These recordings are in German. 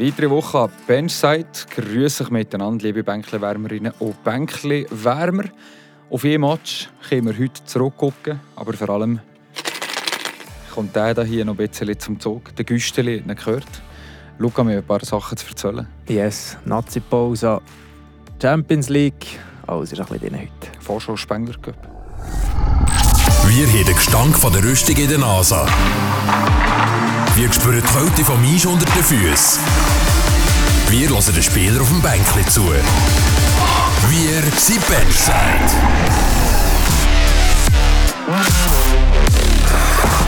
Weitere Woche an Benchside. Grüße euch miteinander, liebe Bänkli-Wärmerinnen und Bänkli-Wärmer. Auf jeden Match können wir heute zurückgucken, aber vor allem kommt der hier noch ein bisschen zum Zug. Der Güsteli hat ihn gehört. Luca, mir ein paar Sachen zu erzählen. Yes, Nazi-Pause, Champions League, alles ist ein bisschen drin heute. Vorschau Spengler Cup. Wir haben den Gestank von der Rüstung in der Nase. Wir spüren die Kälte vom Eis unter den Füßen. Wir hören den Spieler auf dem Bänkchen zu. Wir sind Benchside.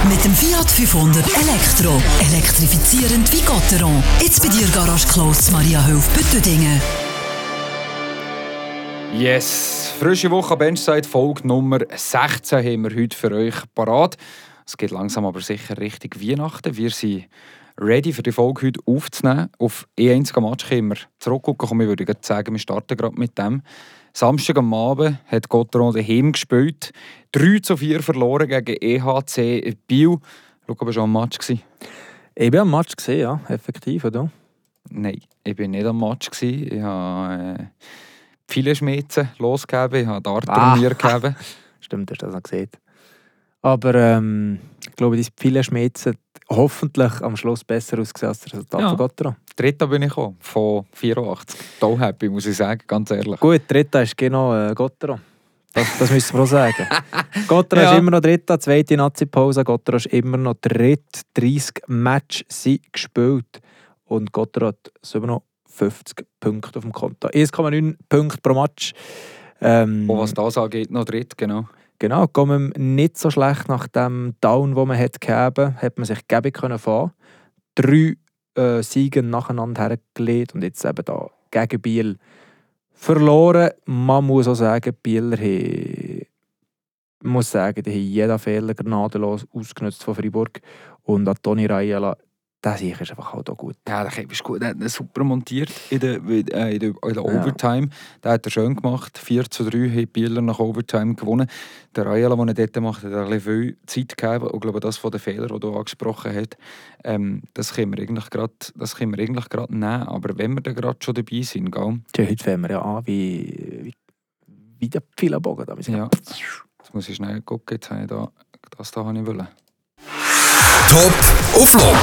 Mit dem Fiat 500 Elektro. Elektrifizierend wie Gotteron. Jetzt bei dir Garage Close Maria Höf Büttedingen. Yes, frische Woche Benchside, Folge Nummer 16 haben wir heute für euch parat. Es geht langsam aber sicher Richtung Weihnachten. Wir sind ready für die Folge heute aufzunehmen. Auf ein einzigen Match können wir zurückgucken. Ich würde sagen, wir starten gerade mit dem. Samstag am Abend hat Gotteron daheim gespielt. 3 zu 4 verloren gegen EHC Biel. Schau, bist du am Match? Gewesen? Ich bin am Match gesehen, ja, effektiv, oder? Nein, ich bin nicht am Match. Gewesen. Ich habe äh, viele Schmerzen losgegeben, ich habe Dart Ah. mir gegeben. Stimmt, hast du das noch gesehen. Aber ähm, ich glaube, die viele Schmerzen hoffentlich am Schluss besser ausgesehen als das Resultat Ja. von Gotteron. Dritter bin ich gekommen, von 84. Toll happy, muss ich sagen, ganz ehrlich. Gut, dritter ist genau äh, Gotteron. Das, das müssen wir auch sagen. Gotteron Ja. ist immer noch dritter, zweite Nazi-Pause. Gotteron ist immer noch dritt. 30 Matches sind gespielt. Und Gotteron hat sogar noch 50 Punkte auf dem Konto. 1,9 Punkte pro Match. Ähm, Und was das angeht, noch dritt, genau. Genau, kommen nicht so schlecht nach dem Down, den man hat gegeben hat, man sich geben können fahren. Drei äh, Siege nacheinander hergelegt und jetzt eben da gegen Biel verloren. Man muss auch sagen, Bieler haben, muss sagen, die haben jeden Fehler gnadenlos ausgenutzt von Freiburg. Und an Toni Raiela, der Sieg ist einfach halt auch gut. Ja, der Kevin ist gut. Der hat super montiert in der, äh, in der, in der Ja. Overtime. Der hat er schön gemacht. 4 zu 3 haben die Bieler nach Overtime gewonnen. Der Rayala, den er dort macht, hat ein bisschen viel Zeit gegeben. Und ich glaube, das von den Fehlern, die du angesprochen hast, ähm, das können wir eigentlich gerade das nehmen. Aber wenn wir da gerade schon dabei sind, gell? Tja, heute fangen wir ja an wie, wie, wie der sind Ja. Jetzt muss ich schnell gucken. Jetzt habe ich da, das ich wollen. Top auf Flop.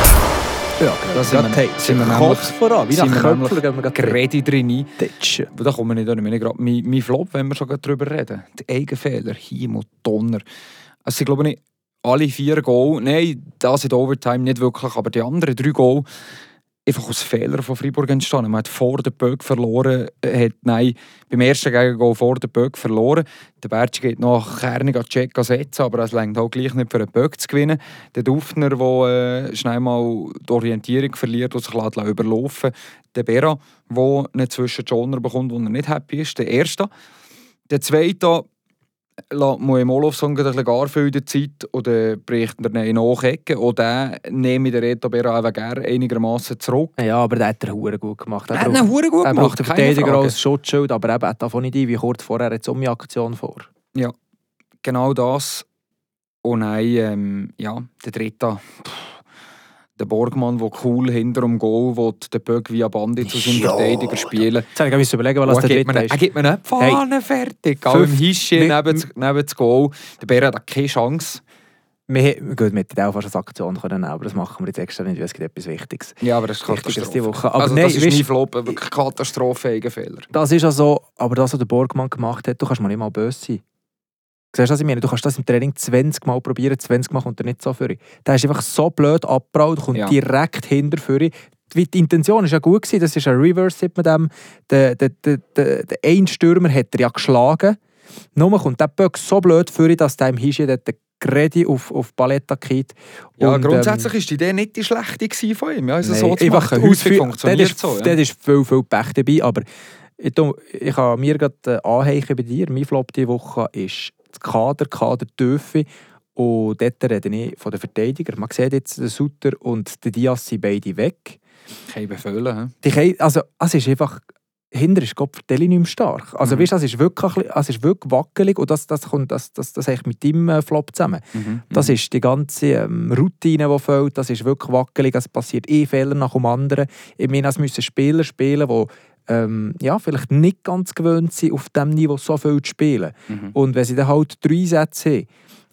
Ja, Da sind wir- hey, sind wir nämlich- voran, wie sind nach Köpfler gehen wir gerade drin. Tätschen. Da kommen wir nicht gerade mein, mein Flop, wenn wir schon gerade drüber reden. Die Eigenfehler, Himmel, Donner. Es sind, glaube ich, nicht alle vier Goal. Nein, das in Overtime nicht wirklich, aber die anderen drei Goal einfach aus Fehlern von Freiburg entstanden. Man hat vor der Böck verloren, äh, hat nein, beim ersten Gegengoal vor der Böck verloren. Der Bertsch geht noch Kernig an Check setzen, aber es längt auch gleich nicht für einen Böck zu gewinnen. Der Dufner, der äh, schnell mal die Orientierung verliert und sich lässt überlaufen Der Bera, der einen Zwischenjoner bekommt, wo er nicht happy ist. Der Erste. Der Zweite lässt Moe Olofsson ein bisschen gar viel in der Zeit oder bricht er ihn nachecken. Und den nehme ich den Reto Bera einfach gerne einigermaßen zurück. Ja, aber der hat er hure gut gemacht. Er hat ihn hure gut er gemacht, braucht den Verteidiger als Schutzschild, aber eben hat davon nicht wie kurz vorher jetzt um die Aktion vor. Genau das. Und dann, ähm, ja, der dritte, pff, der Borgmann, der cool hinter dem Goal will, den Böck via Bandit zu seinem Ja. Verteidiger spielen. Jetzt habe ich überlegen, Oh, was er der mir dritte nicht- er ist. gibt mir nicht die Fahne fertig. Auch im mit- neben, das- neben das Goal. Der Bär hat keine Chance. Wir hätten- gut, wir hätten auch fast eine Aktion können aber das machen wir jetzt extra nicht, weil es gibt etwas Wichtiges. Ja, aber das ist Katastrophe. ist die Woche. Aber also, nein, das ist weißt- mein Flop, wirklich Katastrophe, Eigenfehler. Das ist also, aber das, was der Borgmann gemacht hat, du kannst mal nicht mal böse sein. Siehst du, was ich meine? Du kannst das im Training 20 Mal probieren, 20 Mal kommt er nicht so für. Der ist einfach so blöd abgebraut, kommt Ja. direkt hinter für. Die die Intention war ja gut, gewesen. das ist ein Reverse mit dem. Der, der, der, der, der ein Stürmer hat er ja geschlagen. Nur kommt der Böck so blöd für, dass der im Hischi dort Gredi auf, auf Paletta geht. Ja, Und, ähm, grundsätzlich war die Idee nicht die schlechte von ihm. Ja, also Nein, so zu einfach machen. funktioniert ist, so. Ja. Dort ist viel, viel Pech dabei, aber ich, ich kann mir gerade äh, anheichen bei dir. Mein Flop diese Woche ist das Kader, Kadertiefe. Und dort rede ich von den Verteidigern. Man sieht jetzt, der Sutter und der Diaz sind beide weg. Keine Befehle. Die können, also, es ist einfach hinter ist Gott nicht mehr stark. Also Mhm. weißt, das ist wirklich, es ist wirklich wackelig und das, das kommt das, das, das hängt mit deinem äh, Flop zusammen. Mhm. Das ist die ganze ähm, Routine, die fehlt. Das ist wirklich wackelig. Es passiert eh Fehler nach dem anderen. Ich meine, es müssen Spieler spielen, die ähm, ja, vielleicht nicht ganz gewöhnt sind, auf diesem Niveau so viel zu spielen. Mhm. Und wenn sie dann halt drei Sätze haben,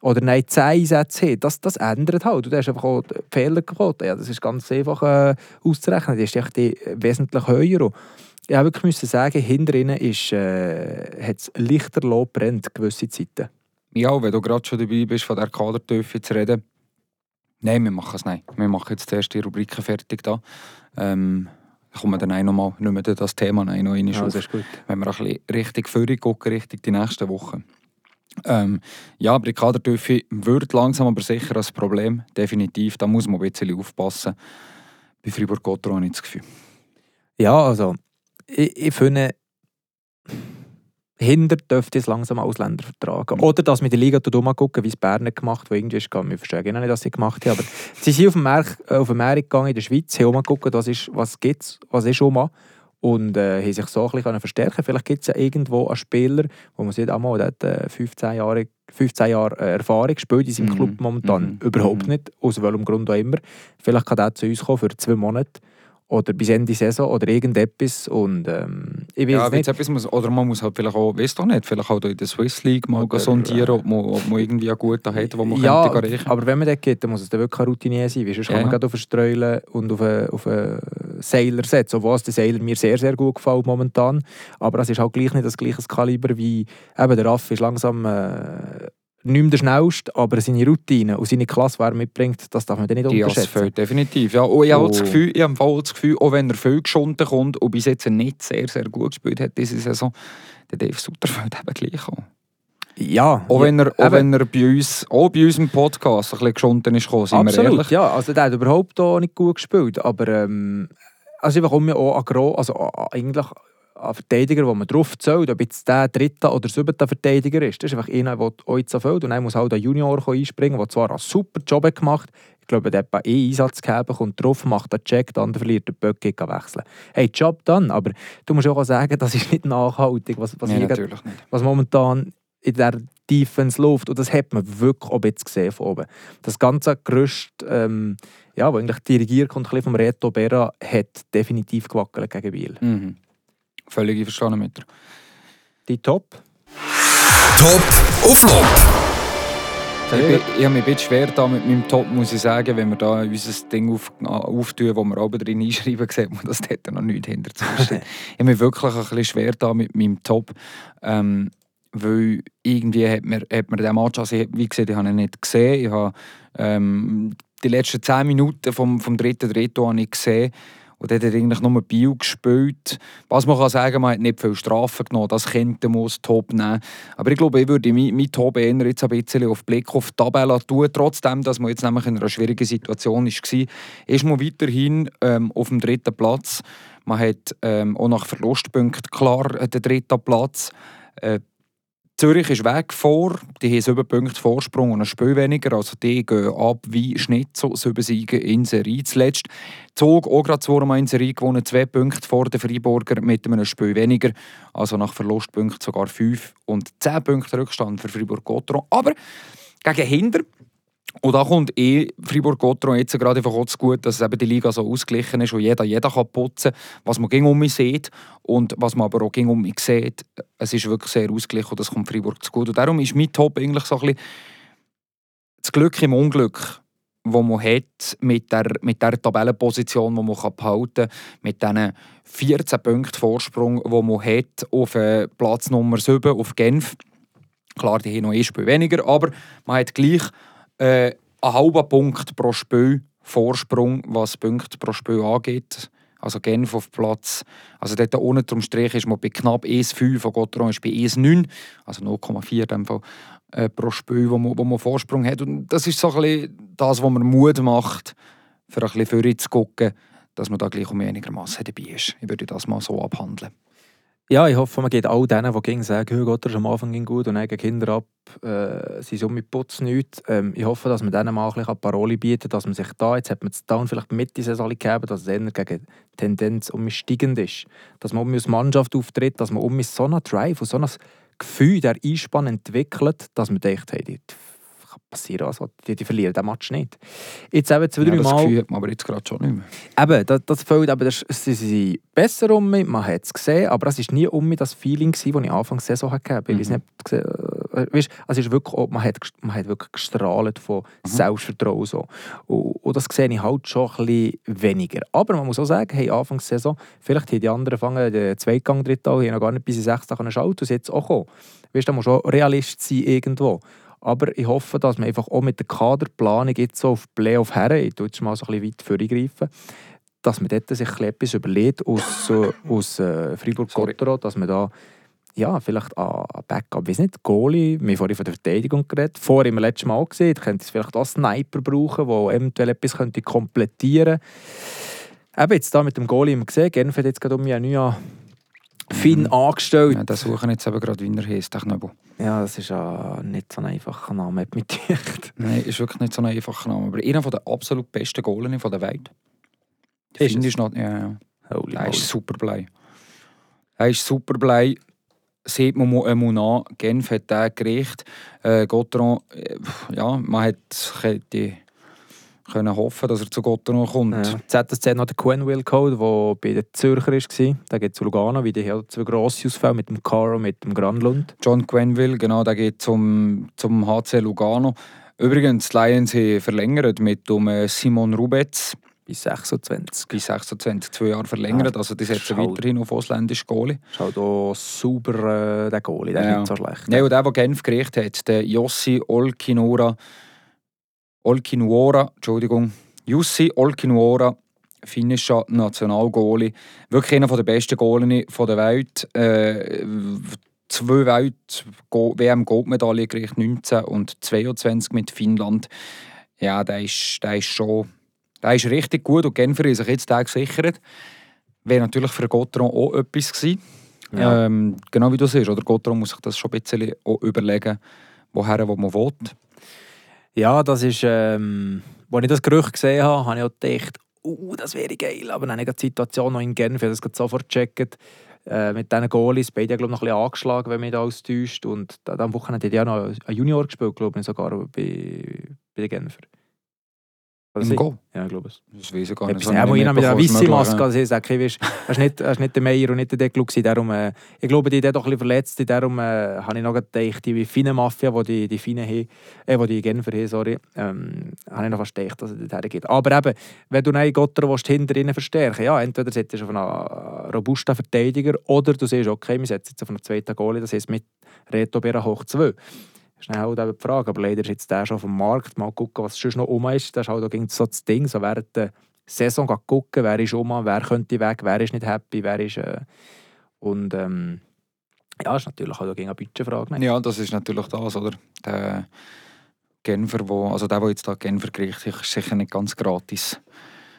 oder nein, zehn Sätze haben, das, das ändert halt. Du hast einfach auch die Fehlerquote. Ja, das ist ganz einfach äh, auszurechnen. Die ist echt die wesentlich höher. Ich habe wirklich müssen sagen, hinter ihnen ist, äh, hat es Lichterloh brennt, gewisse Zeiten. Ja, wenn du gerade schon dabei bist, von der Kadertiefe zu reden. Nein, wir machen es nicht. Wir machen jetzt die Rubriken fertig da. Ähm, kommen wir dann auch noch mal, nicht mehr das Thema noch einmal Ja, auf, wenn wir ein bisschen richtig vorher gucken, richtig die nächsten Wochen. Ähm, ja, aber die Kadertiefe wird langsam aber sicher ein Problem. Definitiv, da muss man ein bisschen aufpassen. Bei Fribourg-Gotteron habe ich das Gefühl. Ja, also, ich, ich finde, hinter dürfte es langsam Ausländer vertragen. Oder dass wir die Liga gucken, wie es Bern hat gemacht wo irgendwie ist gegangen. Wir verstehen nicht, was sie gemacht haben. Aber sie sind auf den Markt, äh, auf den Markt gegangen in der Schweiz, haben geguckt, was, ist, was es, was ist mal. Und äh, haben sich so ein bisschen verstärken Vielleicht gibt es ja irgendwo einen Spieler, wo man sieht, einmal, der hat äh, 15 Jahre, 15 Jahre äh, Erfahrung, spielt in seinem Mhm. Club momentan Mhm. überhaupt Mhm. nicht, aus welchem Grund auch immer. Vielleicht kann der zu uns kommen für zwei Monate oder bis Ende Saison oder irgendetwas. Und ähm, ich weiß Ja, nicht. etwas muss, oder man muss halt vielleicht auch, weißt du nicht, vielleicht auch in der Swiss League mal Oder, sondieren, ob man, ob man irgendwie einen guten hat, wo man ja, könnte erreichen aber wenn man dort geht, dann muss es dann wirklich eine Routine sein. Weil sonst kann Ja, man ja. gerade auf einen Streulen und auf einen, auf einen Sailer setzen. Obwohl der Sailer mir sehr, sehr gut gefällt momentan. Aber es ist halt gleich nicht das gleiche Kaliber wie eben der Raff ist langsam äh, nicht mehr der schnellste, aber seine Routine und seine Klasse, die er mitbringt, das darf man dann nicht Die unterschätzen. fehlt definitiv. Ja, und ich habe Oh. das Gefühl, ich habe Fall das Gefühl, auch wenn er viel geschunden kommt und bis jetzt nicht sehr, sehr gut gespielt hat diese Saison, der Dave Sutter fällt eben gleich an. Ja, Auch, ja, wenn, er, auch eben. wenn er bei uns, auch bei uns im Podcast ein bisschen geschunden ist gekommen, sind wir Absolut, ehrlich. ja. Also der hat überhaupt auch nicht gut gespielt. Aber ähm, also ich komme ja auch an, also eigentlich an Verteidiger, wo man drauf zählt, ob jetzt der dritte oder siebte Verteidiger ist. Das ist einfach einer, der euch fehlt. Und dann muss halt ein Junior einspringen, der zwar einen super Job hat gemacht ich glaube, der hat bei eh Einsatz gegeben, kommt drauf, macht einen Check, der andere verliert den Böck, geht wechseln. Hey, Job dann, aber du musst auch sagen, das ist nicht nachhaltig, was, was, Nee, nicht. was momentan in der Defense läuft. Und das hat man wirklich auch jetzt gesehen von oben. Das ganze Gerüst, ähm, ja, wo eigentlich dirigiert bisschen vom Reto Berra, hat definitiv gewackelt gegen Biel. Mhm. Völlig einverstanden mit dir. Die Top. Top auf Flop. Ich, bin, ich habe mich ein bisschen schwer da mit meinem Top, muss ich sagen, wenn wir da unser Ding auf, auftun, wo wir oben drin einschreiben, sieht man, dass dort noch nichts hinter steht. ich habe mich wirklich ein bisschen schwer da mit meinem Top, ähm, weil irgendwie hat mir, hat mir der Match, also ich, wie gesagt, ich habe ihn nicht gesehen, ich habe ähm, die letzten 10 Minuten vom, vom dritten Drittel habe ich gesehen und dort hat eigentlich nur Bio gespielt. Was man kann sagen, man hat nicht viel Strafen genommen, das könnte man als Top nehmen. Aber ich glaube, ich würde mein, mein Top eher jetzt ein bisschen auf Blick auf die Tabelle tun, trotzdem, dass man jetzt nämlich in einer schwierigen Situation war. Ist man weiterhin ähm, auf dem dritten Platz. Man hat ähm, auch nach Verlustpunkten klar äh, den dritten Platz. Äh, Zürich ist weg vor, die haben sieben Punkte Vorsprung und ein Spiel weniger, also die gehen ab wie Schnitzel, sieben Siege in Serie. Zuletzt Zug auch gerade zweimal in Serie gewonnen, zwei Punkte vor den Freiburger mit einem Spiel weniger, also nach Verlustpunkten sogar fünf und zehn Punkte Rückstand für Fribourg-Gotteron. Aber gegen Hinder und da kommt eh Fribourg-Gotteron jetzt gerade einfach auch zu gut, dass eben die Liga so ausgeglichen ist und jeder, jeder kann putzen, was man gegen um mich sieht und was man aber auch gegen um mich sieht. Es ist wirklich sehr ausgeglichen und das kommt Fribourg zu gut. Und darum ist mein Top eigentlich so ein bisschen das Glück im Unglück, wo man hat mit der, mit der Tabellenposition, die man kann behalten kann, mit diesen 14 Punkten Vorsprung, wo man hat auf äh, Platz Nummer 7 auf Genf. Klar, die haben noch ein Spiel weniger, aber man hat gleich äh, einen halben Punkt pro Spiel Vorsprung, was Punkte pro Spiel angeht. Also Genf auf Platz, also dort unten drum Strich ist man bei knapp 1,5 und Gotteron ist bei 1,9, also 0,4 in dem Fall, äh, pro Spiel, wo man, wo man Vorsprung hat. Und das ist so ein bisschen das, was man Mut macht, für ein bisschen vorher zu gucken, dass man da gleich um einigermaßen dabei ist. Ich würde das mal so abhandeln. Ja, ich hoffe, man geht all denen, die sagen, oh Gott, das ist am Anfang ging gut und dann gegen Kinder ab, äh, sie so mit Putz nichts. Ähm, ich hoffe, dass man denen mal ein bisschen Parole bieten dass man sich da, jetzt hat man es Down vielleicht mit dieser Saison gegeben, dass es eher gegen Tendenz um mich steigend ist. Dass man um als Mannschaft auftritt, dass man um so einen Drive und so ein Gefühl, der Einspann entwickelt, dass man denkt, hey, die passieren, also die, die verlieren den Match nicht. Jetzt eben zwei, Ja, drei das Mal... Gefühl hat man aber jetzt gerade schon nicht mehr. Eben, das, das fehlt, aber das, sie sind besser um mich, man hat es gesehen, aber es war nie um mich das Feeling, das ich Anfang der Saison hatte. Ich Mhm. nicht, gesehen, äh, weißt, also ist wirklich, man, hat, man hat wirklich gestrahlt von Mhm. Selbstvertrauen. So. Und, und das sehe ich halt schon ein bisschen weniger. Aber man muss auch sagen, hey, Anfang der Saison, vielleicht haben die anderen fangen den Zweitgang, Drittal, die haben noch gar nicht bis in sechs Tage schalten und sie jetzt auch gekommen. Weißt, da muss auch Realist sein irgendwo. Aber ich hoffe, dass man einfach auch mit der Kaderplanung jetzt so auf Playoff her, ich tue jetzt mal so ein bisschen weit vorgreifen, dass man dort sich ein etwas überlegt aus, aus äh, Fribourg-Gottero, dass man da ja, vielleicht an Backup, weiß nicht, Goalie, wir haben vorhin von der Verteidigung geredet, vorher im letzten Mal gesehen, könnte es vielleicht auch Sniper brauchen, der eventuell etwas könnte komplettieren könnte. Eben jetzt da mit dem Goalie haben wir gesehen, Genf hat jetzt gerade um mich Finn angestellt. Ja, das suchen jetzt eben gerade, wie er heisst, der Knöbel. Ja, das ist ja nicht so ein einfacher Name, hat mich gedacht. Nein, ist wirklich nicht so ein einfacher Name. Aber einer der absolut besten Goalen von der Welt. Ist Finde es? ich noch, ja, ja. Holy Er ist super blei. Er ist super blei. Sieht man mal einmal an. Genf hat den gerichtet. Äh, Gotteron, äh, ja, man hat hätte können hoffen, dass er zu Gotteron kommt. Ja. ZSC hat noch den Quenville Code, der bei den Zürcher war. Der geht zu Lugano, weil die haben zwei grosse Ausfälle mit dem Caro mit dem Granlund. John Quenville, genau, der geht zum, zum HC Lugano. Übrigens, die Lions haben verlängert mit um äh, Simon Rubetz Bis 26. bis 26, zwei Jahre verlängert. Ja, also die setzen schau. weiterhin auf ausländische Goalie. Ist halt auch sauber, äh, der Goalie, der ist Ja. nicht so schlecht. Nein, und der, der Genf gerichtet hat, der Jossi Olkinora, Olkinuora, Entschuldigung, Jussi Olkinuora, finnischer Nationalgoalie, wirklich einer der besten Goalien von der Welt. Äh, zwei Welt WM Goldmedaillen gekriegt, 19 und 22 mit Finnland. Ja, der ist, der ist schon, der ist richtig gut und Genfer ist sich jetzt den gesichert. Wäre natürlich für Gotteron auch etwas gewesen. Ja. Ähm, genau wie du siehst, oder Gotteron muss sich das schon ein bisschen auch überlegen, woher wo man will. Ja, das ist, ähm, als ich das Gerücht gesehen habe, habe ich auch gedacht, uh, das wäre geil. Aber dann habe ich die Situation noch in Genf, ich habe das sofort gecheckt. Äh, mit diesen Goalies, beide glaube ich noch ein bisschen angeschlagen, wenn mich da alles täuscht. Und am Wochenende hat ja noch ein Junior gespielt, glaube ich, sogar bei, bei den Genfer. Oder Im? Goal? Ja, ich glaube es. Das weiß ich gar nicht. Wo ich nicht mit einer weißen Maske ja. also ich sage, ist nicht, ist nicht der Meier und nicht der Deckel gewesen, darum, äh, ich glaube, die sind doch ein bisschen verletzt, darum äh, habe ich noch gedacht, die feine Mafia, die die, die feine haben, äh, die die Genfer haben, sorry, ähm, habe ich noch fast gedacht, dass es dorthin geht. Aber eben, wenn du einen Gotter willst, hinter ihnen verstärken ja, entweder setzt du auf einen robusten Verteidiger oder du siehst, okay, wir setzen jetzt auf einen zweiten Goalie, das heisst mit Reto Bera hoch 2. Ist dann halt eben die Frage, aber leider ist jetzt der schon auf dem Markt. Mal gucken, was sonst noch um ist. Das ist halt auch so das Ding, so während der Saison gucken, wer ist um, wer könnte weg, wer ist nicht happy, wer ist... Äh, und ähm, ja, ist natürlich auch eine Budgetfrage. ne? Ja, das ist natürlich das, oder? Der Genfer, wo, also der, der jetzt da Genfer kriegt, ist sicher nicht ganz gratis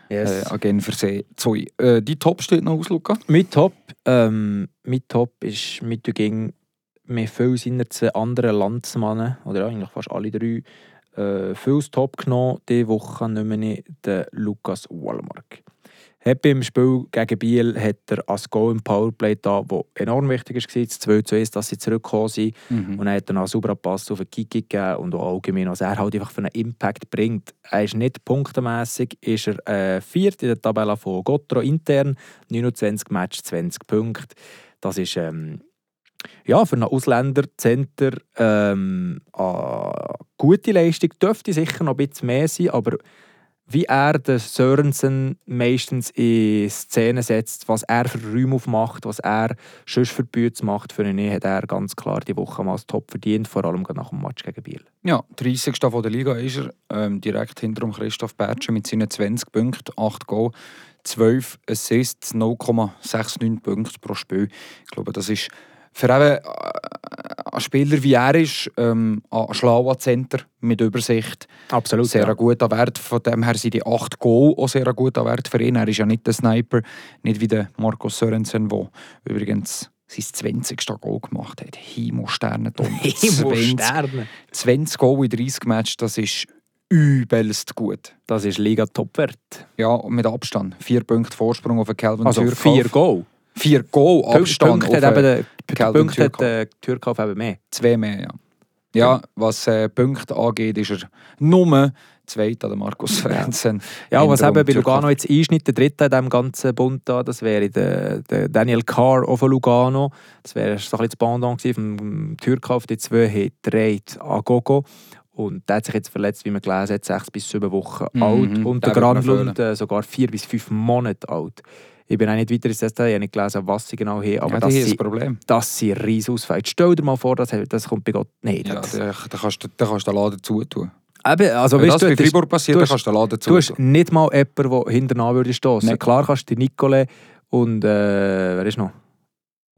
Yes. äh, an Genfer See. Sorry. Äh, die Top steht noch aus, Luca? Mein Top, ähm, mein Top ist mit gegen mir viel seiner zwei anderen Landsmannen, oder eigentlich fast alle drei, äh, viel aufs Top genommen. Diese Woche nehme ich den Lukas Wallmark. Hat beim Spiel gegen Biel hat er als Goal im Powerplay da, wo enorm wichtig war, das 2 zu 1, dass sie zurückgekommen sind. Mhm. Und er hat dann auch einen sauberen Pass auf den Kiki gegeben und auch allgemein, was er halt einfach für einen Impact bringt. Er ist nicht punktemässig, ist er äh, viert in der Tabelle von Gotro intern, 29 Match, 20 Punkte. Das ist ähm, ja, für einen Ausländer, Center, ähm, eine gute Leistung. Dürfte sicher noch ein bisschen mehr sein, aber wie er den Sörensen meistens in Szene setzt, was er für Räume aufmacht, was er sonst für Bütze macht für ihn, hat er ganz klar die Woche mal als Top verdient, vor allem nach dem Match gegen Biel. Ja, 30. von der Liga ist er, ähm, direkt hinter Christoph Bertsche mit seinen 20 Punkten, 8 Goal, 12 Assists, 0,69 Punkte pro Spiel. Ich glaube, das ist für eben, äh, einen Spieler wie er ist, ähm, ein schlauer Center mit Übersicht, Absolut. sehr ja. ein guter Wert. Von dem her sind die 8 Goal auch sehr ein guter Wert für ihn. Er ist ja nicht der Sniper, nicht wie der Markus Sörensen, der übrigens sein 20. Goal gemacht hat. Himo Sternenton. Himo 20, Sterne. 20 Goal in 30 Matches, das ist übelst gut. Das ist Liga Topwert. Ja, mit Abstand. Vier Punkte Vorsprung auf den Calvin Also Türkauf. vier Goal. Vier Goal Abstand Punkte hat eben der Punkte hat Türkauf. der Türkauf eben mehr. Zwei mehr, ja. Ja, was äh, Punkte angeht, ist er nur Zweiter, der Markus Frenzen. Ja, was eben bei. Lugano jetzt einschnitt, der dritte in diesem ganzen Bund da, das wäre der, der Daniel Carr von Lugano. Das wäre so ein bisschen das Pendant gewesen vom Türkauf. Die zwei haben drei Agogo. Und der hat sich jetzt verletzt, wie man gelesen hat, sechs bis sieben Wochen Mhm, alt. Und der Granlund äh, sogar vier bis fünf Monate alt. Ich bin auch nicht weiter ins Detail, ich habe nicht gelesen, was sie genau haben, aber ja, das, das ist das sind, Problem. das sind riesen Ausfälle. Stell dir mal vor, das, das kommt bei Gott... Nein, Ja, das... da, da kannst du da kannst du den Laden zutun. Eben, also, Wenn weißt das du, ist- Fribourg passiert, dann kannst du den Laden Du hast zutun. nicht mal jemanden, der hinterher würde stoßen. Nein. Klar kannst du die Nicole und äh, wer ist noch?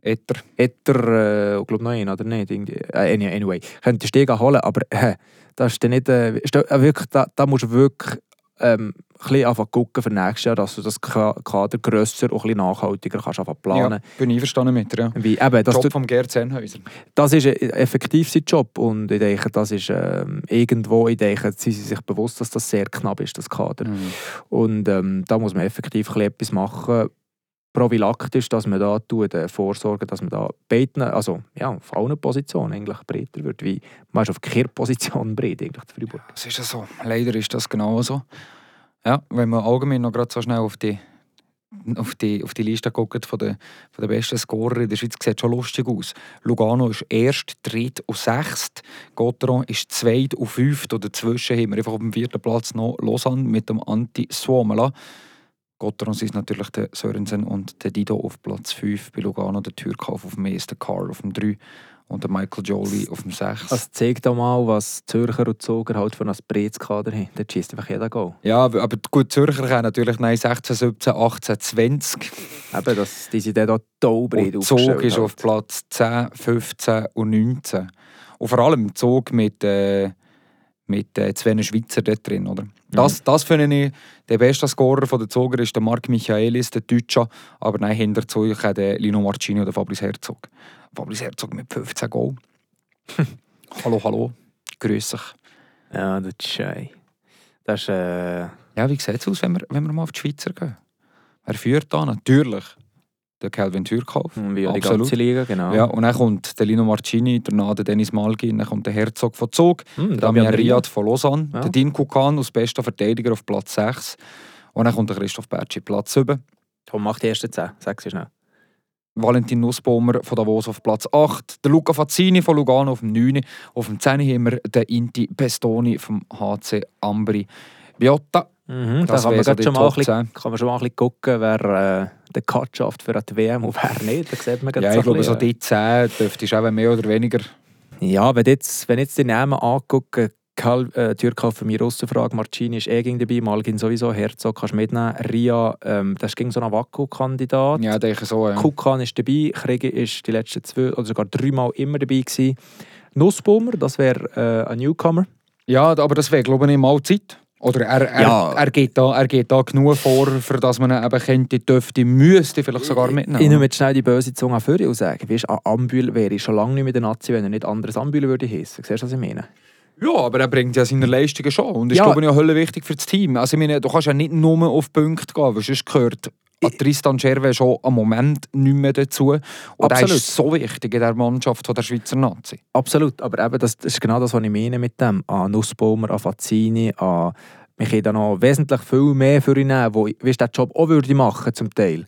Etter. Etter, äh, glaube noch einen, oder nicht? Äh, any- anyway, könntest du den holen, aber äh, das ist dann nicht, äh, äh, wirklich, da, da musst du wirklich ähm, ein bisschen gucken für nächstes Jahr, dass du das Ka- Kader grösser und ein bisschen nachhaltiger kannst planen. Ja, bin einverstanden mit. Ja. Wie, eben, Job du, vom Gerd Sennhäuser. das ist äh, effektiv sein Job und ich denke, das ist ähm, irgendwo, ich denke, sind sie sich bewusst, dass das sehr knapp ist, das Kader. Mhm. Und ähm, da muss man effektiv etwas machen, prophylaktisch, dass man da tut, äh, vorsorgen, dass man da beiden, also ja, auf allen Positionen eigentlich breiter wird, wie man auf Kehrposition breit eigentlich zu Freiburg. Das ist ja so. Leider ist das genau so. Ja, wenn man allgemein noch gerade so schnell auf die, auf die, auf die Liste guckt von den, von den besten Scorer in der Schweiz, sieht schon lustig aus. Lugano ist erst, dritt und sechst. Gotteron ist zweit und fünft. Und dazwischen haben wir einfach auf dem vierten Platz noch Lausanne mit dem Anti Suomela. Gotteron sind natürlich der Sörensen und der Dido auf Platz 5. Bei Lugano der Türkauf auf dem ersten, Carl auf dem 3 und der Michael Jolie auf dem 6. Das zeigt auch mal, was Zürcher und Zoger halt für ein Breitskader haben. Da schießt einfach jeder Goal. Ja, aber gut, Zürcher können natürlich nein, 16, 17, 18, 20. Eben, das, die sind dann da taubreit Und Zug ist aufgestellt auf halt. Platz 10, 15 und 19. Und vor allem Zug mit, äh, mit äh, zwei Schweizer dort drin. Oder? Das, das finde ich, der beste Scorer von der Zoger ist der Marc Michaelis, der Deutsche. Aber nein, hinter Zug hat der Lino Marcini oder Fabrice Herzog. Fabrice Herzog mit 15 Goal. hallo, hallo. Grüß dich. Ja, das ist schön. Das ist... Äh, Ja, wie sieht es aus, wenn wir, wenn wir mal auf die Schweizer gehen? Wer führt da? Natürlich der Kelvin Türkauf. wie ja die Absolut. ganze Liga, genau. Ja, und dann kommt der Lino Marcini, danach der Dennis Malgin, dann kommt der Herzog von Zug, Hm, der Damian Riad von Lausanne, Ja. der Dean Kukan als bester Verteidiger auf Platz 6 und dann kommt der Christoph Bertschi Platz 7, Komm, mach die ersten 10. Sag sie schnell. Valentin Nussbaumer von Davos auf Platz 8, der Luca Fazzini von Lugano auf dem 9, auf dem 10 haben wir den Inti Pestoni vom HC Ambri Viotta. Mhm, da Das kann man, so die schon mal bisschen, 10. kann man schon mal ein bisschen gucken, wer äh, den Cut schafft für die WM und wer nicht. Da sieht man Ja, so ich glaube, so die 10 dürfte ich auch mehr oder weniger. Ja, wenn du jetzt, wenn du jetzt die Namen angucken, Kal äh, Türkau für mich Russenfrage, Marcini ist eh gegen dabei, Malgin sowieso, Herzog kannst du mitnehmen, Ria, ähm, das ist gegen so einen Waku-Kandidat. Ja, denke ich so. Ja. Kukan ist dabei, Krieger ist die letzten zwei oder sogar dreimal immer dabei gewesen. Nussbaumer, das wäre äh, ein Newcomer. Ja, aber das wäre, glaube ich, mal Zeit. Oder er, er, Ja. er, geht da, er geht da genug vor, für dass man ihn eben könnte, dürfte, müsste vielleicht sogar Ich mitnehmen. nehme jetzt schnell die böse Zunge für und sagen, weißt, ein Ambül wäre schon lange nicht mit der Nazi, wenn er nicht anderes Ambül würde heißen. Siehst du, was ich meine? Ja, aber er bringt ja seine Leistungen schon. Und ist, Ja. glaube ich, auch hölle wichtig für das Team. Also, ich meine, du kannst ja nicht nur auf Punkte gehen, weil sonst gehört an Tristan Scherwe schon am Moment nicht mehr dazu. Und er Absolut. ist so wichtig in der Mannschaft von der Schweizer Nazi. Absolut, aber eben, das, das ist genau das, was ich meine mit dem. An Nussbaumer, an Fazzini, an... Wir können da noch wesentlich viel mehr für ihn nehmen, wo ich weißt, den Job auch würde machen zum Teil.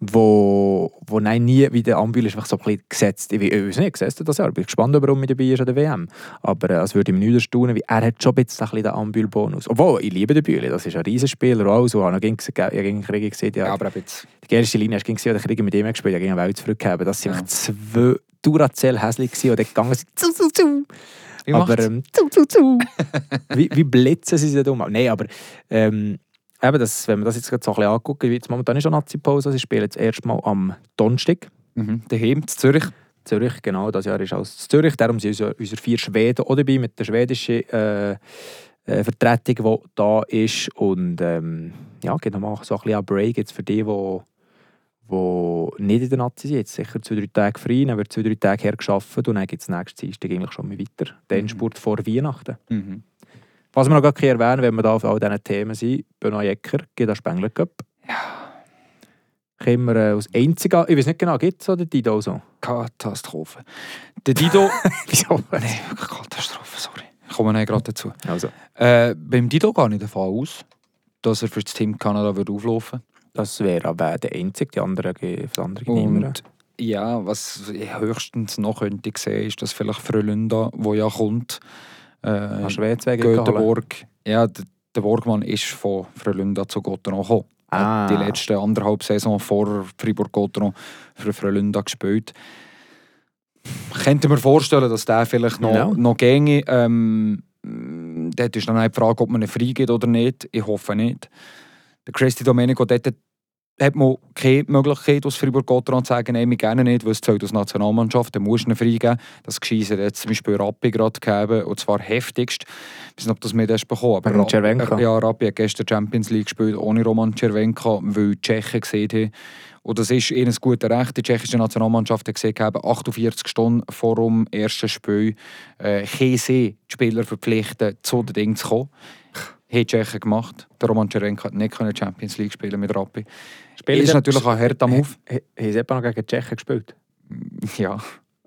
Wo, wo nein, nie wie der Ambül ist einfach so ein bisschen gesetzt. Ich weiß nicht, gesetzt das Jahr. Ich bin gespannt, ob er mit dabei ist an der WM. Aber äh, es würde mich nicht erstaunen, wie er hat schon ein bisschen den Ambül-Bonus. Obwohl, ich liebe den Bühle, das ist ein Riesenspieler. alles. Und ich habe gegen, gegen Krieg gesehen, ja, Ja, aber jetzt. die erste Linie hast du gesehen, der Krieg mit ihm gespielt, der gegen Welt zurückgegeben. Das waren einfach zwei und dann gegangen sind. Wie aber ähm, zu, zu, zu. wie, wie blitzen sie sich da um? Nein, aber ähm, eben das, wenn man das jetzt gerade so ein bisschen anguckt, wie jetzt momentan ist schon Nazi-Pause, sie spielen jetzt erst mal am Donnerstag. Mhm. Daheim, zu Zürich. Zürich, genau, das Jahr ist aus Zürich, darum sind unsere, unsere vier Schweden auch dabei, mit der schwedischen äh, äh, Vertretung, die da ist und ähm, ja, geht nochmal so ein bisschen ein Break jetzt für die, die die nicht in der Nazi sind, jetzt sicher zwei, drei Tage frei, dann wird zwei, drei Tage hergeschafft und dann gibt es nächsten Dienstag eigentlich schon mal weiter. Den Mhm. Endspurt vor Weihnachten. Mhm. Was wir noch gerade erwähnen, wenn wir da auf all diesen Themen sind, Benoit Ecker geht an Spengler Cup. Ja. Können wir äh, als einziger, ich weiß nicht genau, gibt es oder Dido so? Katastrophe. Der Dido... Wieso? Nein, Katastrophe, sorry. Ich komme nicht gerade dazu. Also, Äh, beim Dido gehe ich davon aus, dass er für das Team Kanada wird auflaufen das wäre aber der einzige, die anderen, die anderen. Und ja, was ich höchstens noch könnte sehen, ist, dass vielleicht Frölunda, wo ja kommt, äh? Göteborg, ja, der, Borgmann ist von Frölunda zu Gotteron gekommen. Ah. Hat die letzte anderthalb Saison vor Fribourg-Gotteron für Frölunda gespielt. Könnte mir vorstellen, dass der vielleicht noch, Ja. noch ginge. Ähm, dort ist dann auch die Frage, ob man ihn freigeht oder nicht. Ich hoffe nicht. Der Christy Domenico, dort hat man keine Möglichkeit, aus Fribourg-Gotteron zu sagen, nein, wir gerne nicht, weil es zählt als Nationalmannschaft, dann muss du ihn freigeben. Das Gescheissen hat jetzt zum Beispiel Rappi gerade gegeben, und zwar heftigst. Ich weiß nicht, ob das mit hast bekommen aber Cervenka? Ja, Rappi hat gestern Champions League gespielt, ohne Roman Cervenka, weil die Tschechen gesehen haben, und das ist ihnen ein gutes Recht. Die tschechische Nationalmannschaft hat gesehen, haben 48 Stunden vor dem ersten Spiel äh, können sie die Spieler verpflichten, zu den Dingen zu kommen. Haben die Tschechen gemacht. Der Roman Cervenka hat nicht Champions League spielen mit Rappi. Spielen ist natürlich ein harter Move. Haben sie noch gegen die Tschechen gespielt? Ja.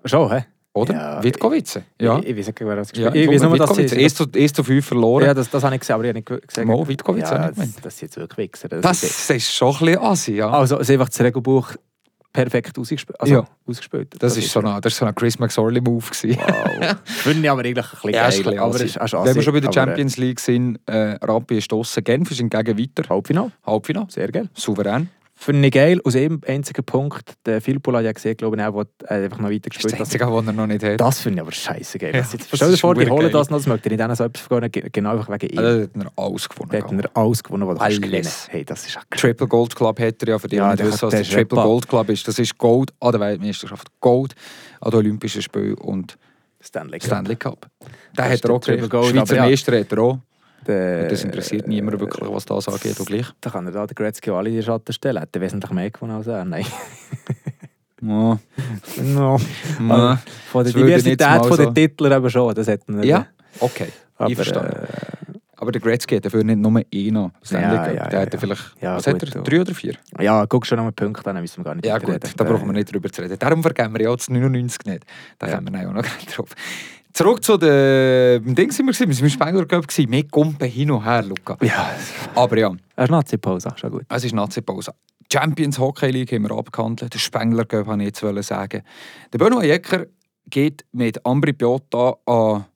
Schon, hä? Oder? Ja, Witkowice. Ja. Ich, ich weiß nicht, wer das ja. gespielt hat. Ich weiß nur, dass sie... 1 zu, 1 zu 5 verloren. Ja, das, das habe ich gesehen, aber ich habe nicht gesehen. Mo, Witkowice ja, habe ich das, das sind jetzt wirklich Wichser. Das das, ist- das ist schon ein bisschen assi, ja. also, es ist einfach das Regelbuch perfekt ausgespielt. Also, Ja. ausgespielt. das, ist so ein, das ist so ein Chris McSorley-Move. gewesen. Wow. Finde ich aber eigentlich ein bisschen Ja, geil. ist ein bisschen aber ist, ist Wenn wir schon bei der äh, Champions League sind, äh, Rappi ist draussen. Genf ist hingegen weiter. Halbfinale, Halbfinale. sehr geil. Souverän. Finde ich geil, aus einem einzigen Punkt. Der Philipp hat ja gesehen, glaube ich, auch, will, äh, einfach noch weiter Das ist das gespielt. Das, Einzige, was er noch nicht hat. das finde ich aber scheiße geil. Ja, stell dir ist vor, die holen geil. das noch, das möchte ich nicht so etwas vergehen, ge- genau einfach wegen ihm. Also, da hat er alles gewonnen. Da hat er alles gewonnen, was Alles. gewinnen Hey, das ist. Triple Gold Club hat er ja, für die, Ja, die der wissen, hat- was der der ist Triple Gold Club ist. Das ist Gold an der Weltmeisterschaft, Gold an den Olympischen Spielen und Stanley Cup. Stanley Cup. Den Das hat ist er auch der Triple gekriegt. Schweizer. Meister hat er auch. Der- Und das interessiert niemand wirklich, was das angeht. Und gleich. Da kann er da den Gretzky alle in den Schatten stellen. Hat er wesentlich mehr gewonnen als er. Nein. Ja. no. Ja. Von der ich Diversität von so- den Titeln aber schon. Das hat er ja, okay. aber, Einverstanden. äh, Aber der Gretzky hat dafür nicht nur einen Stanley Ja, ja, der ja, hat ja. vielleicht, Ja, was gut, hat er, drei oder vier? ja, guck schon noch mal Punkte, dann müssen wir gar nicht Ja gut, reden. da Äh, brauchen wir nicht drüber zu reden. Darum vergeben wir ja das 99 nicht. Da Ja. kommen wir auch noch drauf. Zurück zu dem Ding sind wir gewesen. Wir waren im Spengler Cup gewesen. Wir kumpen hin und her, Luca. Ja, Aber ja, er ist Nazi-Pause, schon gut. es ist Nazi-Pause. Champions Hockey League haben wir abgehandelt. Der Spengler Cup wollte ich jetzt sagen. Der Benoit Jecker geht mit Ambri Piotta an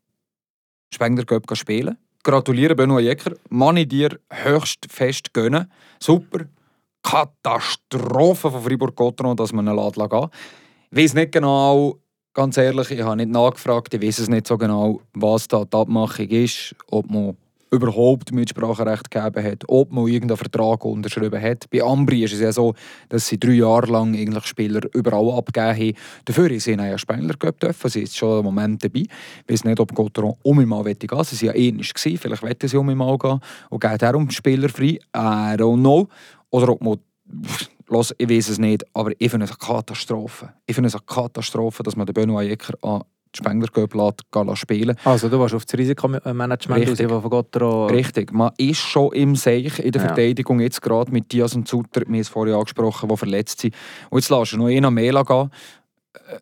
Spengler Cup spielen. Gratuliere Benoit Jecker. Mann ich dir höchst fest gönnen. Super. Katastrophe von Fribourg-Gotteron, dass man einen Laden gehen weiß nicht genau, ganz ehrlich, ich habe nicht nachgefragt, ich weiß es nicht so genau, was da die Abmachung ist, ob man überhaupt Mitspracherecht gegeben hat, ob man irgendeinen Vertrag unterschrieben hat. Bei Ambri ist es ja so, dass sie drei Jahre lang eigentlich Spieler überall abgegeben haben. Dafür sind sie einen Spengler dürfen, sie ist schon einen Moment dabei. Ich weiß nicht, ob Gotteron um mich mal gehen will. Sie waren ja ähnlich, vielleicht wollen sie um mich mal gehen und geben darum die Spieler frei. I don't know. Oder ob man Los, ich weiß es nicht, aber ich finde es eine Katastrophe. Ich finde es eine Katastrophe, dass man den Benoit Jecker an Spengler lässt, spielen Also, du warst auf das Risikomanagement Richtig. raus, von Gottero. Richtig, man ist schon im Seich in der Ja. Verteidigung, jetzt gerade mit Diaz und Sutter, wir haben es vorhin angesprochen, die verletzt sind. Und jetzt lässt du noch einen mehr gehen.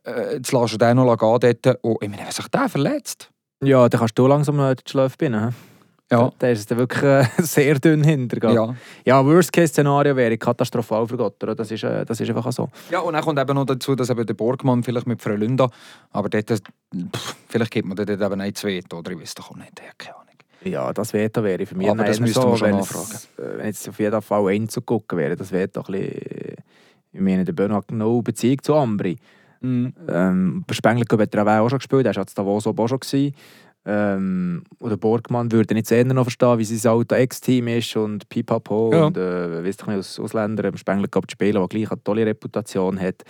Äh, äh, Jetzt lässt du den noch gehen dort. Und ich meine, wenn sich der verletzt? Ja, dann kannst du langsam noch die Schläfe binnen. Ja. Da ist es dann wirklich äh, sehr dünn hintergegangen. Ja. Ja, Worst-Case-Szenario wäre katastrophal für Gottero. Das ist, äh, das ist einfach so. ja, und dann kommt eben noch dazu, dass eben der Borgmann vielleicht mit Frölunda, aber dort, pff, vielleicht gibt man dort eben ein Zweite, oder ich weiß doch auch nicht, keine Ahnung. Ja, das Veto wäre für mich Aber das eher müssten so, wir schon wenn nachfragen. es, äh, wenn jetzt auf jeden Fall einzugucken wäre, das Veto ein bisschen... äh, Ich meine, der Böhn hat no Beziehung zu Ambri. Mhm. Ähm, bei Spengler hat er auch schon gespielt, er war jetzt oben auch schon. Gewesen. Ähm, oder Borgmann würde nicht eher noch verstehen, wie sein Auto Ex-Team ist und Pipapo Ja. und äh, weiss ich nicht, aus Ausländern im Spengler Cup spielen, der gleich eine tolle Reputation hat.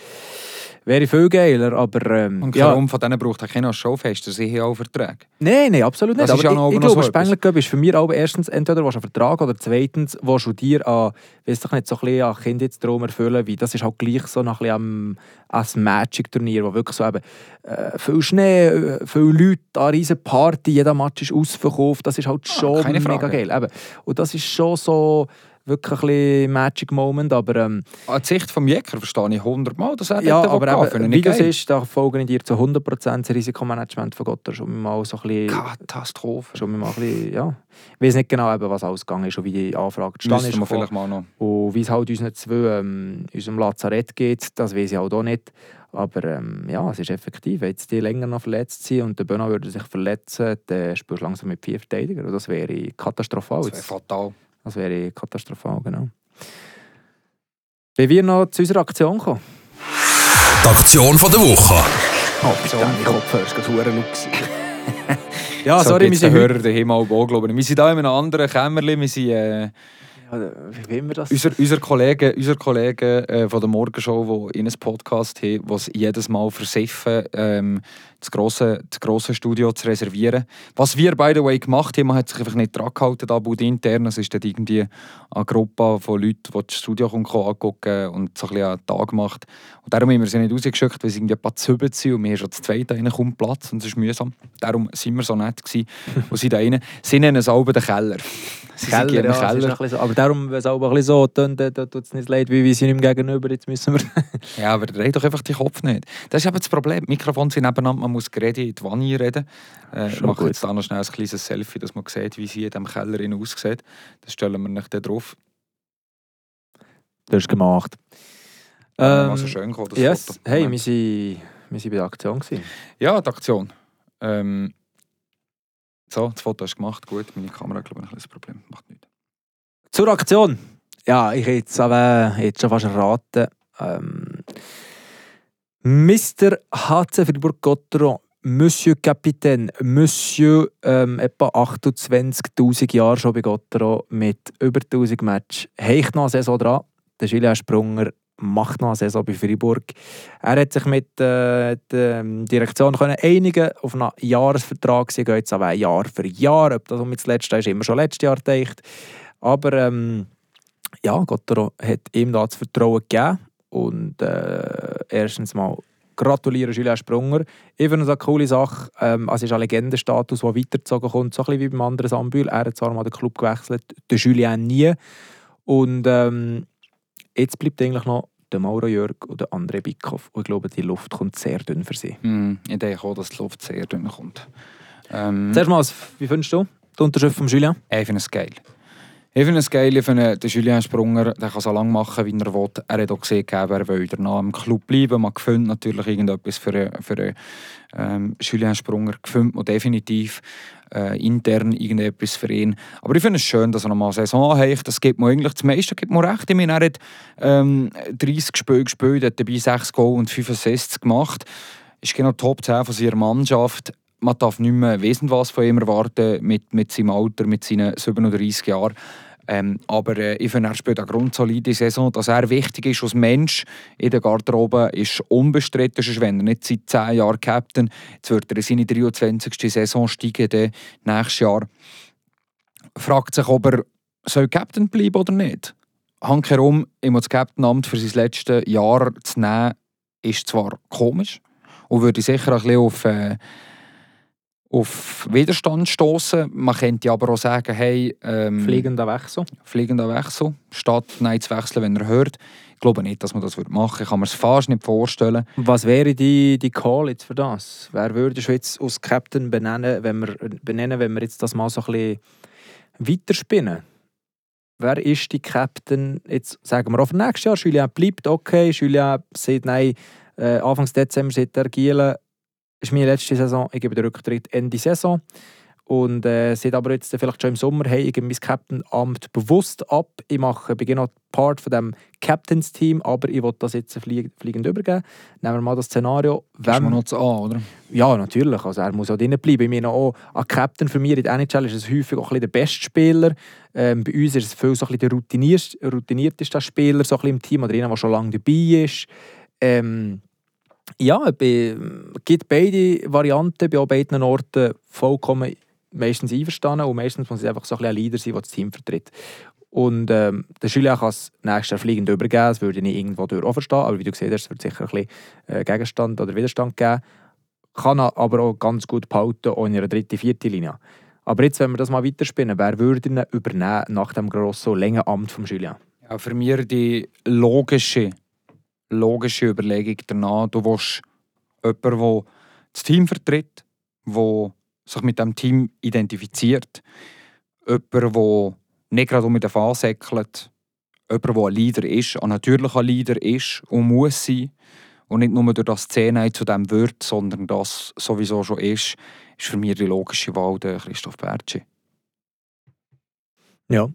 Wäre viel geiler, aber ähm, Und ja, von denen braucht er keine Showfester, sie haben auch Verträge. Nein, nein, absolut nicht. Das ist aber ich, ich so glaube, etwas. Spengler Cup ist für mich auch erstens, entweder du einen Vertrag oder zweitens willst du dir an, weiss ich nicht, so ein bisschen an Kindheitstraum erfüllen, wie das ist halt gleich so ein bisschen am, als Magic-Turnier, wo wirklich so eben äh, viel Schnee, äh, viele Leute, eine riesen Party, jeder Match ist ausverkauft, das ist halt schon Ah, mega geil. Eben. Und das ist schon so wirklich ein bisschen Magic Moment, aber ähm, An die Sicht vom Jäger verstehe ich hundertmal, dass er ja, aber gehen eben, wie geil. siehst, da folge ich dir zu 100% das Risikomanagement von Gott schon mal so ein bisschen Katastrophe. schon mal ein bisschen, ja. Ich weiß nicht genau, eben, was ausgegangen ist und wie die Anfrage wir ist. vielleicht mal noch. Und wie es halt unseren zwei ähm, unserem Lazarett geht, das weiß ich halt auch nicht. Aber ähm, ja, es ist effektiv. Wenn jetzt die länger noch verletzt sind und der Böhner würde sich verletzen, dann spielst du langsam mit vier Verteidigern. Das wäre katastrophal. Das wäre fatal. Das wäre katastrophal, genau. Wie wir noch zu unserer Aktion kommen. Die Aktion von der Woche. Oh, bitte, mein Kopfhörer ist gerade. Ja, so sorry, wir sind. Hörer daheim auch, glaube ich. Wir sind da in einem anderen Kämmerchen. Wir sind... Äh, Ja, wie wollen wir das? Unser, unser Kollege, unser Kollege äh, von der Morgenshow, der in einem Podcast hat, was jedes Mal versiffen, ähm, das grosse, das grosse Studio zu reservieren. Was wir, by the way, gemacht haben, man hat sich einfach nicht dran gehalten, da intern. Es ist dann irgendwie eine Gruppe von Leuten, die das Studio kommen, angucken und so ein bisschen einen Tag macht. Und darum haben wir sie nicht rausgeschickt, weil sie irgendwie ein paar zu sind und wir haben schon zu zweit rein kaum Platz und es ist mühsam. Darum sind wir so nett gewesen und sind da rein. Sie nennen es auch den Keller. Sie sind Keller, ja, es ist ein bisschen so. Aber darum, wenn es auch ein bisschen so tönt, dann tut es nicht leid, wie wir sind ihm gegenüber. Jetzt müssen wir... Ja, aber dreh doch einfach den Kopf nicht. Das ist eben das Problem. Mikrofone sind nebeneinander, man muss gerade in die Wanne reden. Äh, ich mache jetzt da noch schnell ein kleines Selfie, dass man sieht, wie sie in diesem Keller aussieht. Das stellen wir nicht drauf. Das ist gemacht. Ähm, Ähm, so schön gekommen, das yes. Foto. Hey, wir sind, wir sind bei der Aktion. Gewesen. Ja, die Aktion. Ähm, so, das Foto ist gemacht. Gut, meine Kamera glaube ich ein kleines Problem. Macht nichts. Zur Aktion. Ja, ich hätte jetzt, aber, jetzt schon fast erraten. Ähm, Mr. HC Fribourg-Gotteron, Monsieur Capitaine, Monsieur ähm, etwa 28'000 Jahre schon bei Gotteron mit über 1000 Matches. Heicht noch eine Saison dran. Der Julien Sprunger macht noch eine Saison bei Fribourg. Er hat sich mit äh, der ähm, Direktion können einigen auf einen Jahresvertrag. Sie gehen jetzt aber Jahr für Jahr. Ob das um das letzte ist, immer schon letztes Jahr gedacht. Aber ähm, ja, Gottero hat ihm da das Vertrauen gegeben. Und äh, erstens mal gratuliere Julien Sprunger. Ich finde eine coole Sache. Ähm, es ist ein Legendenstatus, der weitergezogen kommt. So ein bisschen wie beim anderen Sambühl. Er hat zwar mal den Club gewechselt, der Julien nie. Und ähm, jetzt bleibt eigentlich noch der Mauro Jörg und der André Bickhoff. Und ich glaube, die Luft kommt sehr dünn für sie. Hm, ich denke auch, dass die Luft sehr dünn kommt. Ähm, Zuerst mal, wie findest du die Unterschrift von Julien? Ich finde es geil. Ich finde es geil, ich finde, der Julien Sprunger der kann so lange machen, wie er will. Er hat auch gesehen, er will danach im Club bleiben. Man findet natürlich irgendetwas für, für ähm, Julien Sprunger. Findet definitiv äh, intern irgendetwas für ihn. Aber ich finde es schön, dass er nochmal eine Saison hat. Das gibt mir eigentlich das meiste gibt mir recht. Ich meine, er hat ähm, 30 Spiele gespielt, hat dabei 6 Goal und 5 Assists gemacht. Ist genau Top 10 von seiner Mannschaft man darf nicht mehr wesentlich was von ihm erwarten mit, mit seinem Alter, mit seinen 37 Jahren. Ähm, aber äh, ich finde, er spielt eine grundsolide Saison. Dass er wichtig ist als Mensch in der Garderobe, ist unbestritten. Sonst, wenn er nicht seit 10 Jahren Captain, jetzt wird er in seine 23. Saison steigen, nächstes Jahr. Fragt sich, ob er soll Captain bleiben oder nicht. Handkerum, ihm das Captainamt für sein letztes Jahr zu nehmen, ist zwar komisch und würde sicher ein bisschen auf... Äh, auf Widerstand stoßen. Man könnte aber auch sagen, hey, ähm, Fliegender Wechsel. fliegender Wechsel, statt Nein zu wechseln, wenn er hört. Ich glaube nicht, dass man das machen würde. Ich kann mir es fast nicht vorstellen. Was wäre die, die Call jetzt für das? Wer würdest du jetzt als Captain benennen, wenn wir, benennen, wenn wir jetzt das mal so ein bisschen weiterspinnen? Wer ist die Captain, jetzt sagen wir für nächstes Jahr, Julien bleibt, okay, Julien sagt nein, äh, Anfangs Dezember sagt er Gielen, ist meine letzte Saison, ich gebe den Rücktritt Ende Saison. Und äh, sieht aber jetzt vielleicht schon im Sommer, hey, ich gebe mein Captain-Amt bewusst ab. Ich mache, bin noch Part von dem Captains-Team, aber ich will das jetzt flieg fliegend übergeben. Nehmen wir mal das Szenario. Wenn man noch zu an, oder? Ja, natürlich. Also er muss auch drinnen bleiben. Ich meine auch, ein Captain für mich in der NHL ist es häufig auch ein bisschen der beste Spieler. Ähm, bei uns ist es viel so ein bisschen der routinierteste, routinierteste Spieler so ein im Team oder einer, der schon lange dabei ist. Ähm, ja, es gibt beide Varianten, bei beiden Orten vollkommen meistens einverstanden und meistens muss es einfach so ein, ein Leader sein, der das Team vertritt. Und ähm, der Schüler kann es nächstes Jahr fliegend übergeben, das würde ich nicht irgendwo durch auch verstehen, aber wie du hast, es wird sicher ein bisschen äh, Gegenstand oder Widerstand geben. Kann er aber auch ganz gut behalten, auch in einer dritten, vierten Linie. Aber jetzt, wenn wir das mal weiterspinnen, wer würde ihn übernehmen nach dem grossen, langen Amt vom Julien? Ja, für mich die logische, logische Überlegung danach, du willst jemanden, der das Team vertritt, der sich mit dem Team identifiziert, jemand, der nicht gerade um den Fall säckelt, jemand, der ein Leader ist, ein natürlicher Leader ist und muss sein und nicht nur durch das Szene zu dem wird, sondern das sowieso schon ist, ist für mich die logische Wahl der Christoph Bertschi. Ja.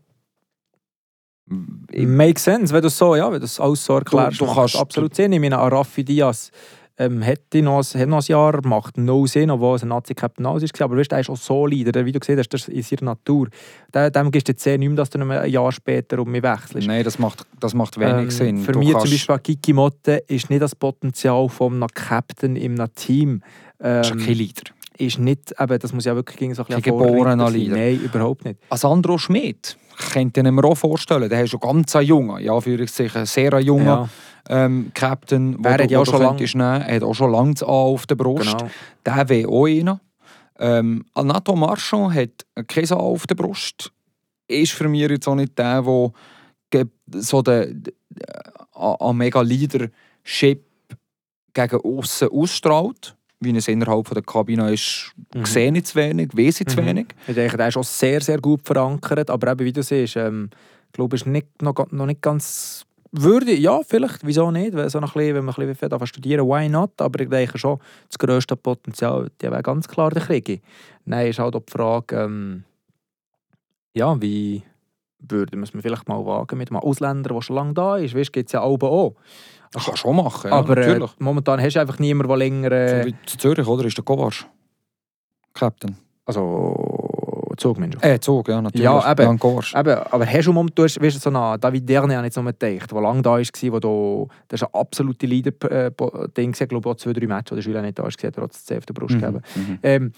It makes sense, wenn du so, ja, wenn du das alles so erklärst. Du, du kannst absolut Sinn. Ich meine, Arafi Diaz ähm, hätte noch, hat noch ein Jahr, macht no Sinn, obwohl es ein Nazi-Captain aus war. Aber weißt, er ist auch so Leader, wie du gesehen hast, das ist in seiner Natur. Dem, dem gibst du jetzt nicht mehr, dass du ein Jahr später um mich wechselst. Nein, das macht, das macht wenig Ähm, Sinn. Für Du mich kannst- zum Beispiel Kiki Motte ist nicht das Potenzial einem Captain in einem Team. Ähm, ist ja kein Leader. Ist nicht, eben, das muss ja wirklich gegen so ein bisschen geborener. Leader. Nein, überhaupt nicht. Als Sandro Schmidt könnte ich mir auch vorstellen. Der ist schon ganz ein junger, ja, für sich ein sehr junger Ja, ähm, Captain, Der hat auch schon lang- nehmen. Er hat auch schon lange das A auf der Brust. genau. Der wäre auch einer. Ähm, Nato Marchand hat kein A auf der Brust. Ist für mich jetzt auch nicht der, der so den a mega Leadership gegen außen ausstrahlt. Wie es innerhalb von der Kabine ist, Mhm. sehe ich zu wenig, weiß ich zu Mhm. wenig. Ich denke, der ist auch sehr, sehr gut verankert. Aber eben, wie du siehst, ähm, ich glaube, ist nicht, noch, noch nicht ganz würdig. Ja, vielleicht, wieso nicht? So ein bisschen, wenn man ein bisschen anfangen studieren why not? Aber ich denke schon, das grösste Potenzial, die wäre ganz klar der Krieg. Nein, ist halt auch die Frage, ähm, ja, wie würde man es vielleicht mal wagen mit einem Ausländer, der schon lange da ist? Weißt du, gibt es ja auch. Das kann schon machen, ja, aber äh, momentan hast du einfach niemanden, der länger... Äh, zu Zürich, oder? Ist der Kovac. Captain. also, Zug, Mensch. Äh, Zug, ja, natürlich. Ja, eben. Jan Kovac. Eben, aber hast du, momentan- du weißt du, so einen David Derne habe ich jetzt noch gedacht, der lange da war, wo du, das ist ein absolute Leader-Ding, ich glaube auch zwei, drei Matches, wo der Schüler nicht da war, hat er trotzdem C auf der Brust gegeben. Mhm. Ähm,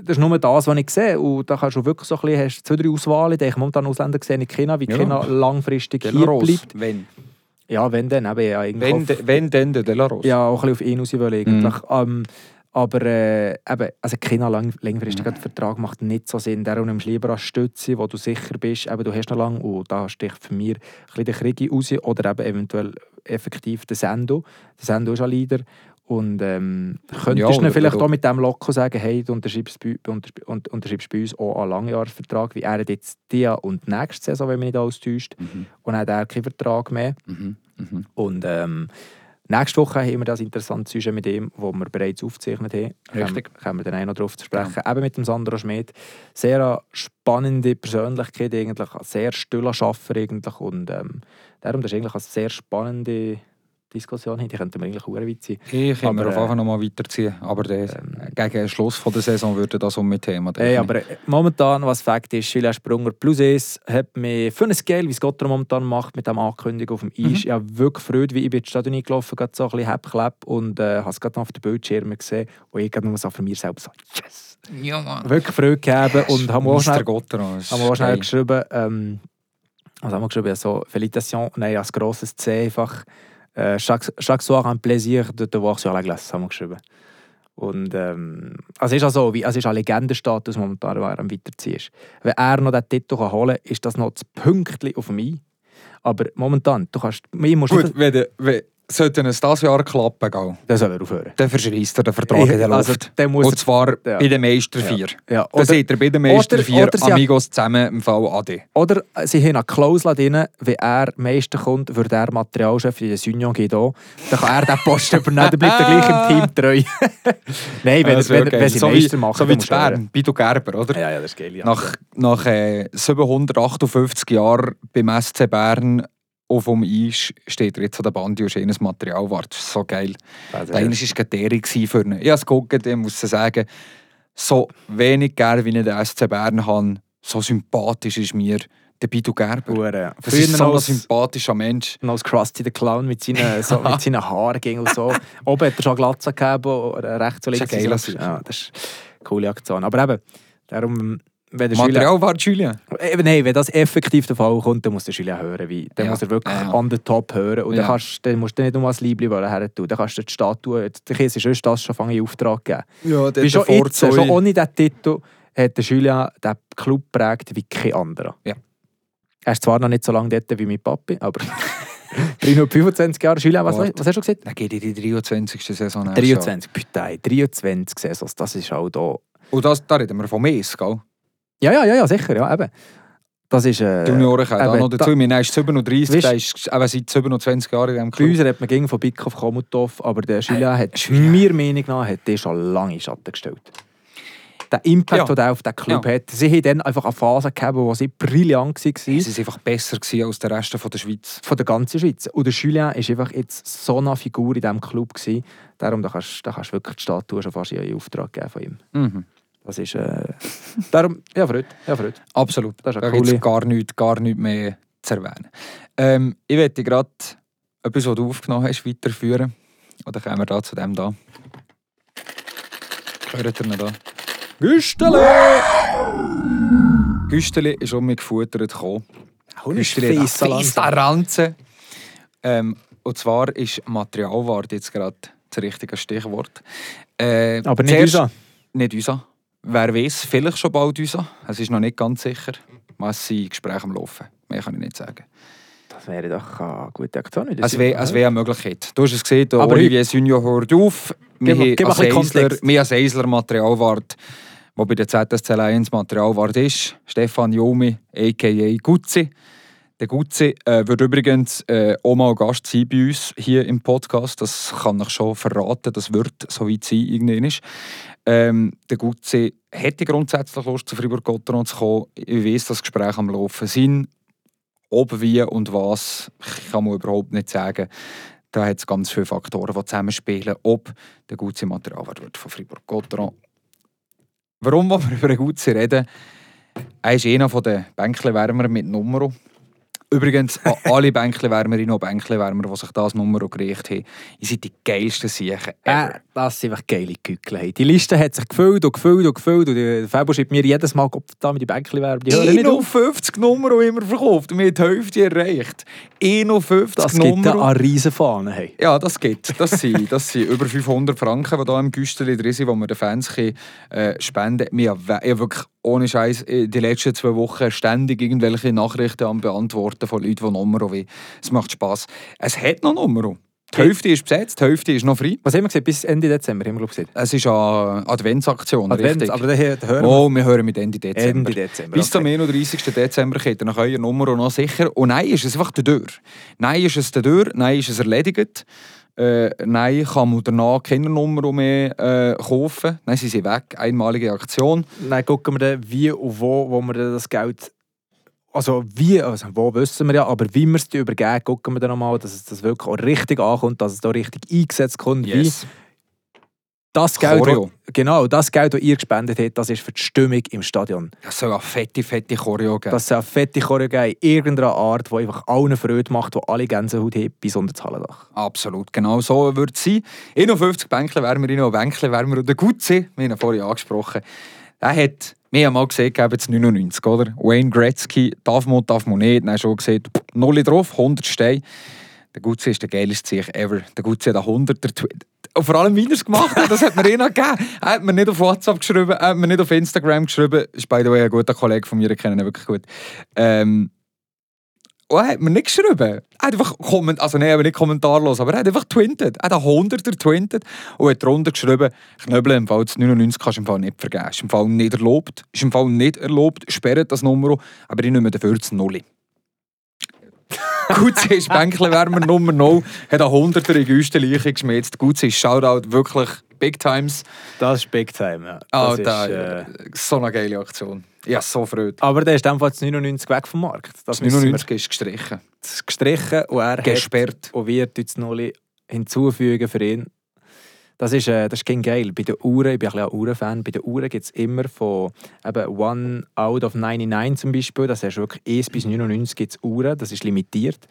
das ist nur das, was ich sehe. Und da kannst du wirklich so ein bisschen, hast zwei, drei Auswahlen. Ich denke, momentan Ausländer gesehen, ich kenne, wie Ja. Kena langfristig hier Delaros. bleibt. Wenn. Ja, wenn dann, eben, ja, irgendwie Wenn, auf- de- wenn denn der Delaros. ja, auch ein bisschen auf ihn raus wollen, eigentlich. Mhm. Ähm, aber äh, eben, also Kena lang, längerfristiger Vertrag macht nicht so Sinn. Darum nimmst du lieber eine Stütze, wo du sicher bist, eben, du hast noch lange und da sticht für mich ein bisschen der Krieg raus oder eben eventuell effektiv der Sendo. Der Sendo ist ein Leader und ähm, könntest Ja, du oder- vielleicht oder- auch mit dem Loco sagen, hey, du unterschreibst bei, und- unterschreibst bei uns auch einen Langjahresvertrag, wie er jetzt die und nächste Saison, wenn mich nicht alles täuscht, Mhm. und hat er keinen Vertrag mehr. Mhm. Mhm. Und ähm, nächste Woche haben wir das interessante Sujet mit ihm, wo wir bereits aufgezeichnet haben. Richtig. Kommen, kommen wir dann auch noch darauf zu sprechen. Eben mit dem Sandro Schmidt. Sehr spannende Persönlichkeit, eigentlich, sehr stiller Schaffer eigentlich. Und ähm, darum, das ist eigentlich eine sehr spannende Diskussion. Die könnten wir eigentlich auch weit sein. Ich kann mir Aber, auf äh, jeden Fall noch mal weiterziehen. Aber der, ähm, gegen den Schluss von der Saison würde das um mit Thema. Hey, aber äh, momentan, was Fakt ist, Julien Sprunger plus ist, hat mich für ein Scale, wie es Gott momentan macht, mit dem Ankündigung auf dem Eis, Mhm. ja wirklich gefreut, wie ich bin in die Stadt gelaufen, gerade so ein bisschen Hepp-Klepp und äh, habe es gerade noch auf den Bildschirmen gesehen und ich nur so für mich selber so, yes! ja, Mann. Wirklich Freude gegeben und haben wir auch schnell, haben wir auch schnell geschrieben, ähm, also haben wir geschrieben, so, Félicitations, nein, als grosses C einfach, äh, chaque, chaque soir un plaisir de te voir sur la glace, haben wir geschrieben. Und ähm, also es ist also, wie, also es ist ein Legendenstatus momentan, wo er am weiterziehen ist. Wenn er noch den Titel holen kann, ist das noch das Pünktchen auf mich. Aber momentan, du kannst, Gut, wenn, der- wenn, sollte es dieses Jahr klappen, gell, Dann soll er aufhören. dann verschreisst er den Vertrag in der Also, Luft. dann muss Und er- zwar ja. bei den Meister 4. Ja, Da oder, seht ihr bei den Meister oder- 4 oder sie- Amigos zusammen im Fall Adi. oder sie haben eine Klausel drin, wenn er Meister kommt, würde er Materialchef in Synjon gehen. Dann kann er den Posten übernehmen, dann bleibt er gleich im Team treu. Nein, wenn, Das wär wenn, wenn sie so wie, Meister machen, so wie dann zu. Bern, Bido Gerber, oder? Ja, ja, das ist geil. Ja. Nach, nach äh, 758 Jahren beim SC Bern auf dem Eis steht jetzt an der Bande und schönes Material wart. Das ist so geil. Also, Der eine war Gateri für ihn. Ich habe es geguckt, ich muss sagen, so wenig gerne wie ich den SC Bern habe, so sympathisch ist mir der Bidu Gerber. Hure. Das ist so ein als, sympathischer Mensch. noch als Krusty the Clown mit seinen, so, mit seinen Haaren ging und so. Oben hat er schon Glatze oder rechts und Das links. ist ein so- geiler ja, das ist eine coole Aktion. Aber eben, darum, wenn der Schüler... Material war Julien. Eben, nein, wenn das effektiv der Fall kommt, dann muss der Schüler hören. Wie, dann Ja. muss er wirklich Ja, an den Top hören. Und Ja. dann, kannst, dann musst du nicht nur als Liebling her tun. Dann kannst du die Statue, der Käse ist das schon fangen in Auftrag geben. Ja, Wie schon jetzt, schon ohne diesen Titel, hat der Schüler den Club prägt wie kein anderer. Ja. Er ist zwar noch nicht so lange dort wie mein Papi, aber 325 Jahre Schüler, was, was hast du gesagt? Dann geht in die 23. Saison. nächstes Jahr. 23, bitte, 23 Saisons, das ist auch da. Und das, da reden wir von Mes, gell? Ja, ja, ja, ja sicher, ja, eben. Das ist... Äh, Die Junioren kommen da eben, noch dazu. Mein ist 37, Weißt- der ist eben seit 27 Jahren in diesem Bei Club. uns redet man gegen von auf Komutov, aber der Julien hat, mir Meinung nach, hat den schon lange in Schatten gestellt. Der Impact, Ja. den er auf den Club Ja. hat, sie haben dann einfach eine Phase gehabt, wo sie brillant war. Sie sind einfach besser als der Rest von der Schweiz. von der ganzen Schweiz. Und der Julien war einfach jetzt so eine Figur in diesem Club. Gewesen. Darum da kannst da kannst du wirklich die Statue schon fast in Auftrag geben von ihm. Mhm. Das ist... Äh, darum... Ja, Freude. Ja, Freude. Absolut. Das ist Da gibt es gar nichts, gar nichts mehr zu erwähnen. Ähm, ich möchte gerade etwas, was du aufgenommen hast, weiterführen. Oder kommen wir da zu dem da? Hört ihr noch da? Güsteli! Güsteli ist um mich gefuttert gekommen. Güsteli feiste Ranze. Ähm, und zwar ist Materialware jetzt gerade das richtige Stichwort. Äh, Aber nicht unser. Nicht unser. Wer weiß, vielleicht schon bald unser. Es ist noch nicht ganz sicher. Was sind Gespräche am Laufen? Mehr kann ich nicht sagen. Das wäre doch eine gute Aktion. Es wäre es eine Möglichkeit. Du hast es gesehen, der Aber Olivier Sunior hört auf. Wir haben Eisler Materialwart, der bei der ZSC Lions Materialwart ist. Stefan Jomi, a.k.a. Gutzi. Der Gutzi äh, wird übrigens äh, auch mal Gast sein bei uns hier im Podcast. Das kann ich schon verraten. Das wird so weit sein, irgendwann ist. Ähm, der Gutzi hätte grundsätzlich Lust, zu Fribourg-Gotteron zu kommen. Ich weiss, dass Gespräche am Laufen sind. Ob, wie und was, kann man überhaupt nicht sagen. Da hat es ganz viele Faktoren, die zusammenspielen, ob der Gutzi Materialwert wird von Fribourg-Gotteron. Warum wollen wir über den Gutzi reden? Er ist einer der Bänkchenwärmer mit Nummer. Übrigens, alle Bänkchenwärmerinnen und Bänkchenwärmer, die sich das Nummer gerichtet haben, seid die geilsten Siechen ever. Äh, das sind einfach geile Kückel. Die Liste hat sich gefüllt und gefüllt und gefüllt. Und der Fabio schreibt mir jedes Mal, ob da mit die Bänkchen wären. Die hören nicht auf. 51 Nummer immer verkauft und wir haben die Hälfte erreicht. 51 Das gibt Nummer. eine Riesenfahne. Hey. Ja, das geht. Das sind, das sind über 500 Franken, die hier im Güsteli drin sind, die wir den Fans können, äh, spenden können. Wir haben wirklich ohne Scheiß die letzten zwei Wochen ständig irgendwelche Nachrichten am Beantworten von Leuten, die Nummer wollen. Es macht Spass. Es hat noch Nummer. Die Hälfte ist besetzt, die Hälfte ist noch frei. Was haben wir gesehen? Bis Ende Dezember haben wir gesehen. Es ist eine Adventsaktion, Advent, richtig. aber dann hö- hören wir Oh, wir hören mit Ende Dezember. Ende Dezember. Bis zum okay. 31. Dezember geht ihr nach eurer Nummer noch sicher. Und nein, ist es einfach der Dürr. Nein, ist es der Dürr. Nein, ist es erledigt. Äh, nein, kann man danach keine Nummer mehr äh, kaufen. Nein, sie sind weg. Einmalige Aktion. Dann gucken wir dann, wie und wo, wo wir das Geld. Also, wie, also wo wissen wir ja, aber wie wir es übergeben, gucken wir dann nochmal, dass es das wirklich auch richtig ankommt, dass es da richtig eingesetzt kommt. Wie das Geld, Choreo. wo, genau, das Geld, das ihr gespendet habt, das ist für die Stimmung im Stadion. Es soll eine fette, fette Choreo geben. Das soll eine fette Choreo geben, in irgendeiner Art, die einfach allen Freude macht, die alle Gänsehaut haben, bis unter das Hallendach. Absolut, genau so wird es sein. 51 Bänkchenwärmerinnen und Bänkchenwärmer. Und der Gutze, wir haben ihn vorhin angesprochen, der hat, wir haben mal gesehen, geben es 99, oder? Wayne Gretzky, darf man, darf man nicht. Dann schon gesehen, null drauf, 100 Steine. Der Gutze ist der geilste Sieg ever. Der Gutze hat einen 100er Tweet. Und vor allem, wie er es gemacht hat, das hat mir eh noch gegeben. Hat mir nicht auf WhatsApp geschrieben, hat mir nicht auf Instagram geschrieben. Ist by the way ein guter Kollege von mir, ich kenne ihn wirklich gut. Ähm, Und er hat mir nicht geschrieben. Er hat einfach komment also nein, aber nicht kommentarlos, aber er hat einfach twintet. Er hat einen Hunderter twintet und hat darunter geschrieben, Knöbel, im Fall das 99 kannst du im Fall nicht vergeben. Ist im Fall nicht erlaubt. Ist im Fall nicht erlaubt. Sperrt das Nummer, aber ich nehme dafür das Nulli. Gutzi ist Bänkchenwärmer Nummer 0, hat einen Hunderter in Güstenleiche geschmiert. Gutzi ist Shoutout wirklich Big Times. Das ist Big Time, ja. Ah, Das da, ist, äh, so eine geile Aktion. Ja, so freut. aber der ist in dem Fall das 99 weg vom Markt. Das Das müssen wir- 99 ist gestrichen. Das ist gestrichen und er Gesperrt. und wird jetzt Nulli hinzufügen für ihn. Das ist, äh, das ist geil. Bei den Uhren, ich bin ein bisschen Uhrenfan, bei den Uhren gibt es immer von eben One out of 99 zum Beispiel, das heißt wirklich 1 bis 99 gibt es Uhren, das ist limitiert.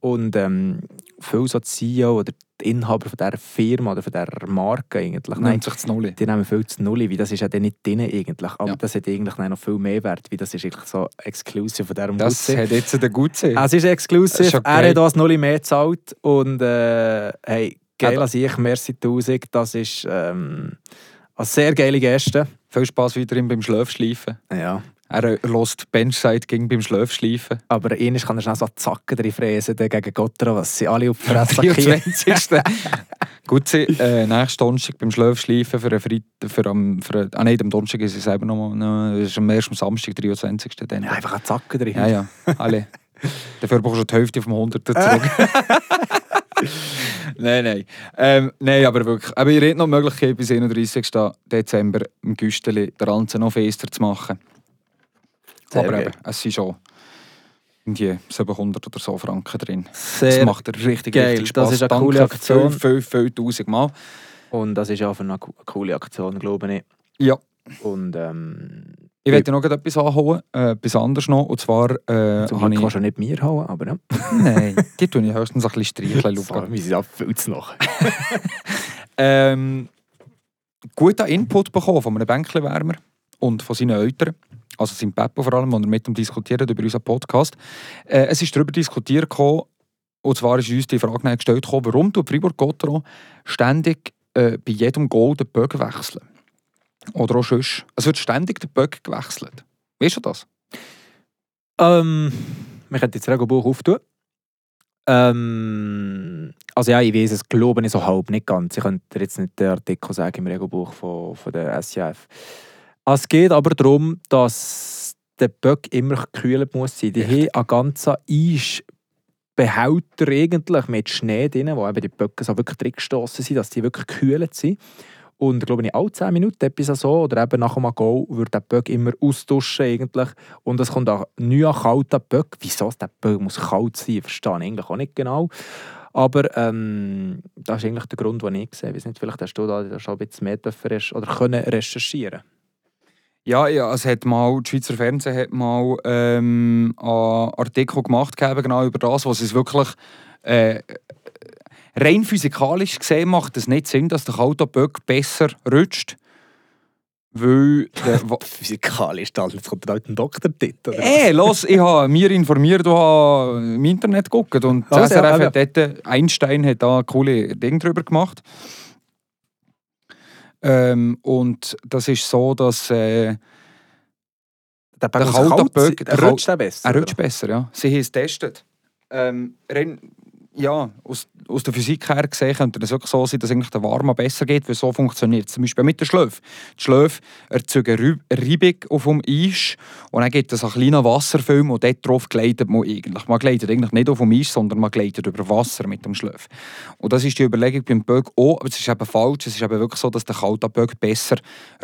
Und ähm, viele so CEO oder die Inhaber von dieser Firma oder von dieser Marke eigentlich, nein, Nimmt sich das Nulli. die nehmen viel zu Nulli, weil das ist ja dann nicht drin eigentlich. Aber Ja. das hat eigentlich noch viel mehr Wert, weil das ist eigentlich so exclusive von diesem Das Gutze. hat jetzt der Gutzi. Es ist Das exclusive. ist er okay. hat uns Nulli mehr gezahlt. Und äh, hey, geil Ja, an sich, merci tausend. Das ist ähm, eine sehr geile Geste. Viel Spass weiterhin beim Schlafschleifen. Ja. Er lässt Benchside gegen beim Schlafschleifen. Aber eines kann er schnell so Zacken drin fräsen gegen Gotteron, was sie alle auf die Fresse. 23. Gutzi, äh, nächsten Donnerstag beim Schlafschleifen für einen Freitag, für am, für ah nein, am Donnerstag ist es selber noch mal, das ist am ersten Samstag, 23. Dann. Ja, einfach eine Zacke drin. ja, ja, alle. Dafür brauchst du die Hälfte vom 100 zurück. nein, nein. Ähm, nein, aber wirklich. Aber ich rede noch die Möglichkeit, bis 31. Dezember im Güsteli der Ranze noch fester zu machen. Sehr aber geil. eben, es sind schon irgendwie 700 oder so Franken drin. Das Sehr macht richtig, geil. richtig Spaß. Das ist eine Danke coole Aktion. Viel, viel, viel tausend Mal. Und das ist für eine co- coole Aktion, glaube ich. Ja. Und ähm, Ich werde noch etwas anholen, äh, etwas anderes noch. Und zwar äh, zum habe Glück ich... kannst du nicht mir hauen, aber ja. Nein, die tue ich höchstens ein bisschen streicheln, Luca. wir sind viel zu noch. ähm, guten Input bekommen von einem Bänkchenwärmer und von seinen Eltern. Also sein Peppo vor allem, der mit ihm diskutiert hat über unseren Podcast. Äh, es ist darüber diskutiert gekommen, und zwar ist uns die Frage gestellt gekommen, warum tut Fribourg Gotteron ständig äh, bei jedem Goal den Böck wechseln? Oder auch sonst. Es wird ständig der Böck gewechselt. Weißt du das? Ähm, wir können jetzt Regelbuch auftun. Ähm, also ja, ich weiß es, glaube ich so halb, nicht ganz. Ich könnte jetzt nicht den Artikel sagen im Regelbuch von, von der SCF. Es geht aber darum, dass der Böck immer gekühlt muss sein. Die haben einen ganzen Eisbehälter eigentlich mit Schnee drin, wo eben die Böcke so wirklich drin gestossen sind, dass die wirklich gekühlt sind. Und glaube ich, alle 10 Minuten etwas so, oder eben nach einem Goal wird der Böck immer austauschen eigentlich. Und es kommt auch neuer kalter Böck. Wieso der Böck muss kalt sein, verstehe ich eigentlich auch nicht genau. Aber ähm, das ist eigentlich der Grund, den ich sehe. Ich weiß nicht, vielleicht hast du da schon ein bisschen mehr dürfen oder können recherchieren Ja, ja, es hat mal, das Schweizer Fernsehen hat mal ähm, einen Artikel gemacht, genau über das, was es wirklich äh, rein physikalisch gesehen macht es nicht Sinn, dass der kalte Böck besser rutscht, weil der, Physikalisch, dann jetzt kommt halt ein Doktortitel. Ey, los, ich habe mir informiert, du hast im Internet geguckt und das Also, ja, SRF ja. hat dort, Einstein hat da coole Dinge drüber gemacht. Ähm, und das ist so, dass äh, Der Der kalte Böck- der rutscht er besser. er rutscht besser, ja. Sie haben es getestet. Ähm, ja, aus, aus der Physik her gesehen könnte es wirklich so sein, dass eigentlich der Warme besser geht, weil so funktioniert es. Zum Beispiel mit der Schläfe. Die Schläfe erzeugen Rü- Reibung auf dem Eis und dann gibt es einen kleinen Wasserfilm und dort drauf gleitet man eigentlich. Man gleitet eigentlich nicht auf dem Eis, sondern man gleitet über Wasser mit dem Schläf. Und das ist die Überlegung beim Böck auch, aber es ist eben falsch. Es ist eben wirklich so, dass der kalte Böck besser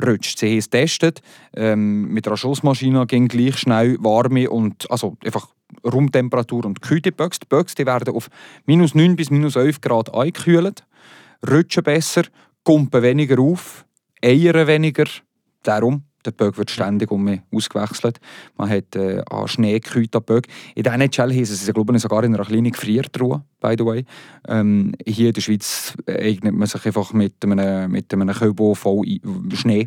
rutscht. Sie haben es getestet, ähm, mit einer Schussmaschine ging gleich schnell warme und also einfach Raumtemperatur und kühlte Böcks. Die Böcks werden auf minus 9 bis minus 11 Grad eingekühlt, rutschen besser, kumpen weniger auf, eiern weniger. Darum, der Böck wird ständig um ausgewechselt. Man hat äh, an Schnee gekühlten Böck. In der NHL hieß es, glaube ich, sogar in einer kleinen Gefriertruhe, by the way. Ähm, hier in der Schweiz eignet man sich einfach mit einem, mit einem Kühlbo voll Schnee.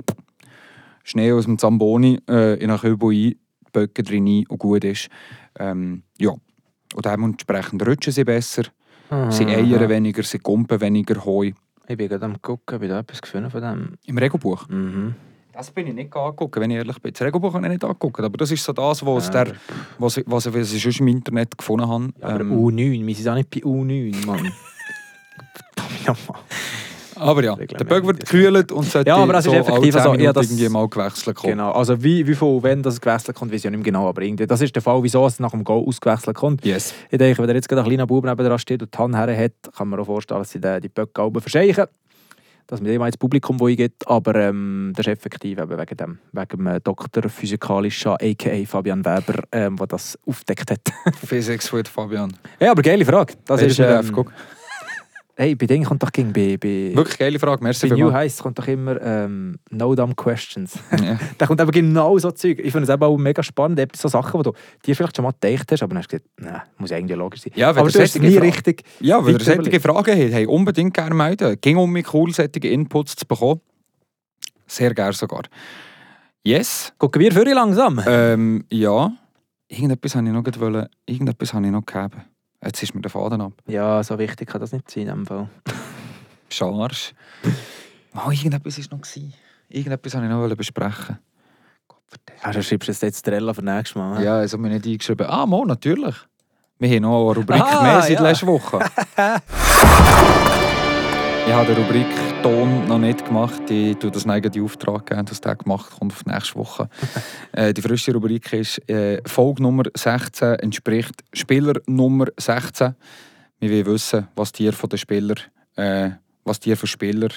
Schnee aus dem Zamboni äh, in einen Kühlbo ein, Böcke drin ein und gut ist. Ähm, ja. Und dementsprechend rutschen sie besser, sie eiern weniger, sie kumpen weniger Heu. Ich bin gerade am gucken, ob ich da etwas gefunden von dem. Im Regelbuch. Mhm. Das bin ich nicht angeguckt, wenn ich ehrlich bin. Das Regelbuch habe ich nicht angeguckt, aber das ist so das, was, Ja, der, was, ich- was, ich- was ich sonst im Internet gefunden habe. Ja, aber Ähm, U9, wir sind auch nicht bei U9, Mann. Verdammt nochmal. Aber ja, der Böck wird ist- gekühlt und sollte Ja, aber das ist so effektiv alle 10 so, ja, Minuten das- irgendwie mal gewechselt kommen. Genau, also wie, wie viel, wenn das gewechselt kommt, weiß ich ja nicht mehr genau, aber irgendwie, das ist der Fall, wieso es nach dem Goal ausgewechselt kommt. Yes. Ich denke, wenn er jetzt gerade ein kleiner Bub neben dran steht und die Hand her hat, kann man auch vorstellen, dass sie den, die Böcke oben verscheichen. Dass man immer ins Publikum wo eingeht, aber ähm, das ist effektiv eben wegen dem, wegen dem Doktor Physikalischer, a.k.a. Fabian Weber, ähm, der das aufdeckt hat. Physics with Fabian. ja, aber geile Frage. Das Weisst ist, ähm. Hey, bei denen kommt doch gegen, bei, bei, Wirklich geile Frage, merci bei New. Heist kommt doch immer ähm, No Dumb Questions. Ja. da kommt eben genau so Zeug. Ich finde es eben auch mega spannend, eben so Sachen, die du dir vielleicht schon mal gedacht hast, aber dann hast du gesagt, nein, muss ja irgendwie logisch sein. Ja, wenn aber du hast nie Fragen- richtig... Ja, wenn ihr solche Fragen habt, hey, unbedingt gerne melden. Ging um mich cool, solche Inputs zu bekommen. Sehr gerne sogar. Yes. Gucken wir für langsam. Ähm, ja. Irgendetwas habe ich noch wollen, irgendetwas habe ich noch gegeben. Jetzt ist mir der Faden ab. Ja, so wichtig kann das nicht sein in dem Fall. Scharsch. Oh, irgendetwas war noch. Gewesen. Irgendetwas wollte ich noch besprechen. Ja, du schreibst jetzt jetzt Trella für nächstes Mal. Ja, also mir nicht eingeschrieben. Ah, mo, natürlich. Wir haben noch eine Rubrik Ah, mehr seit ja. letzter Woche. ich habe die Rubrik Ton noch nicht gemacht. Ich tue das eigene Auftrag geben, dass der gemacht kommt auf nächste Woche. äh, die frische Rubrik ist äh, Folge Nummer 16 entspricht Spieler Nummer 16. Wir wollen wissen, was die von den Spielern, äh, was die für Spieler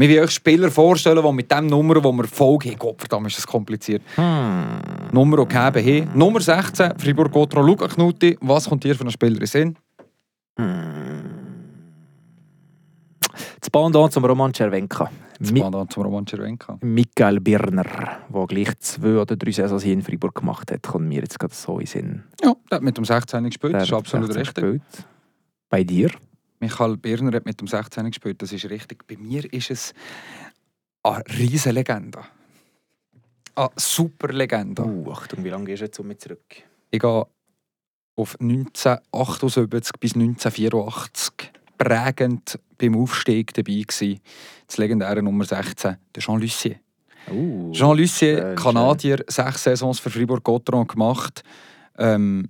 wir wollen euch Spieler vorstellen, die mit dem Nummer, wo wir Folge haben, Gott verdammt, ist das kompliziert, Hm. Nummer gegeben haben. Nummer 16, Fribourg Gotro, Luca Knutti. Was kommt dir von einem Spieler in Sinn? Das Pendant zum Roman Cervenka. Das dann zum Roman Cervenka. Michael Birner, der gleich zwei oder drei Saisons hier in Freiburg gemacht hat, kommt mir jetzt gerade so in den Sinn. Ja, der hat mit dem 16 gespielt, das ist absolut 16 richtig. gespielt. Bei dir? Michael Birner hat mit dem 16 gespielt, das ist richtig. Bei mir ist es eine riesige Legende. Eine super Legende. Uh, Achtung, wie lange ist jetzt um mich zurück? Ich gehe auf 1978 bis 1984 prägend beim Aufstieg dabei gewesen. Das legendäre Nummer 16, der Jean Lucier. Uh, Jean Lucier, Kanadier, sechs Saisons für Fribourg Gotteron gemacht. Ähm,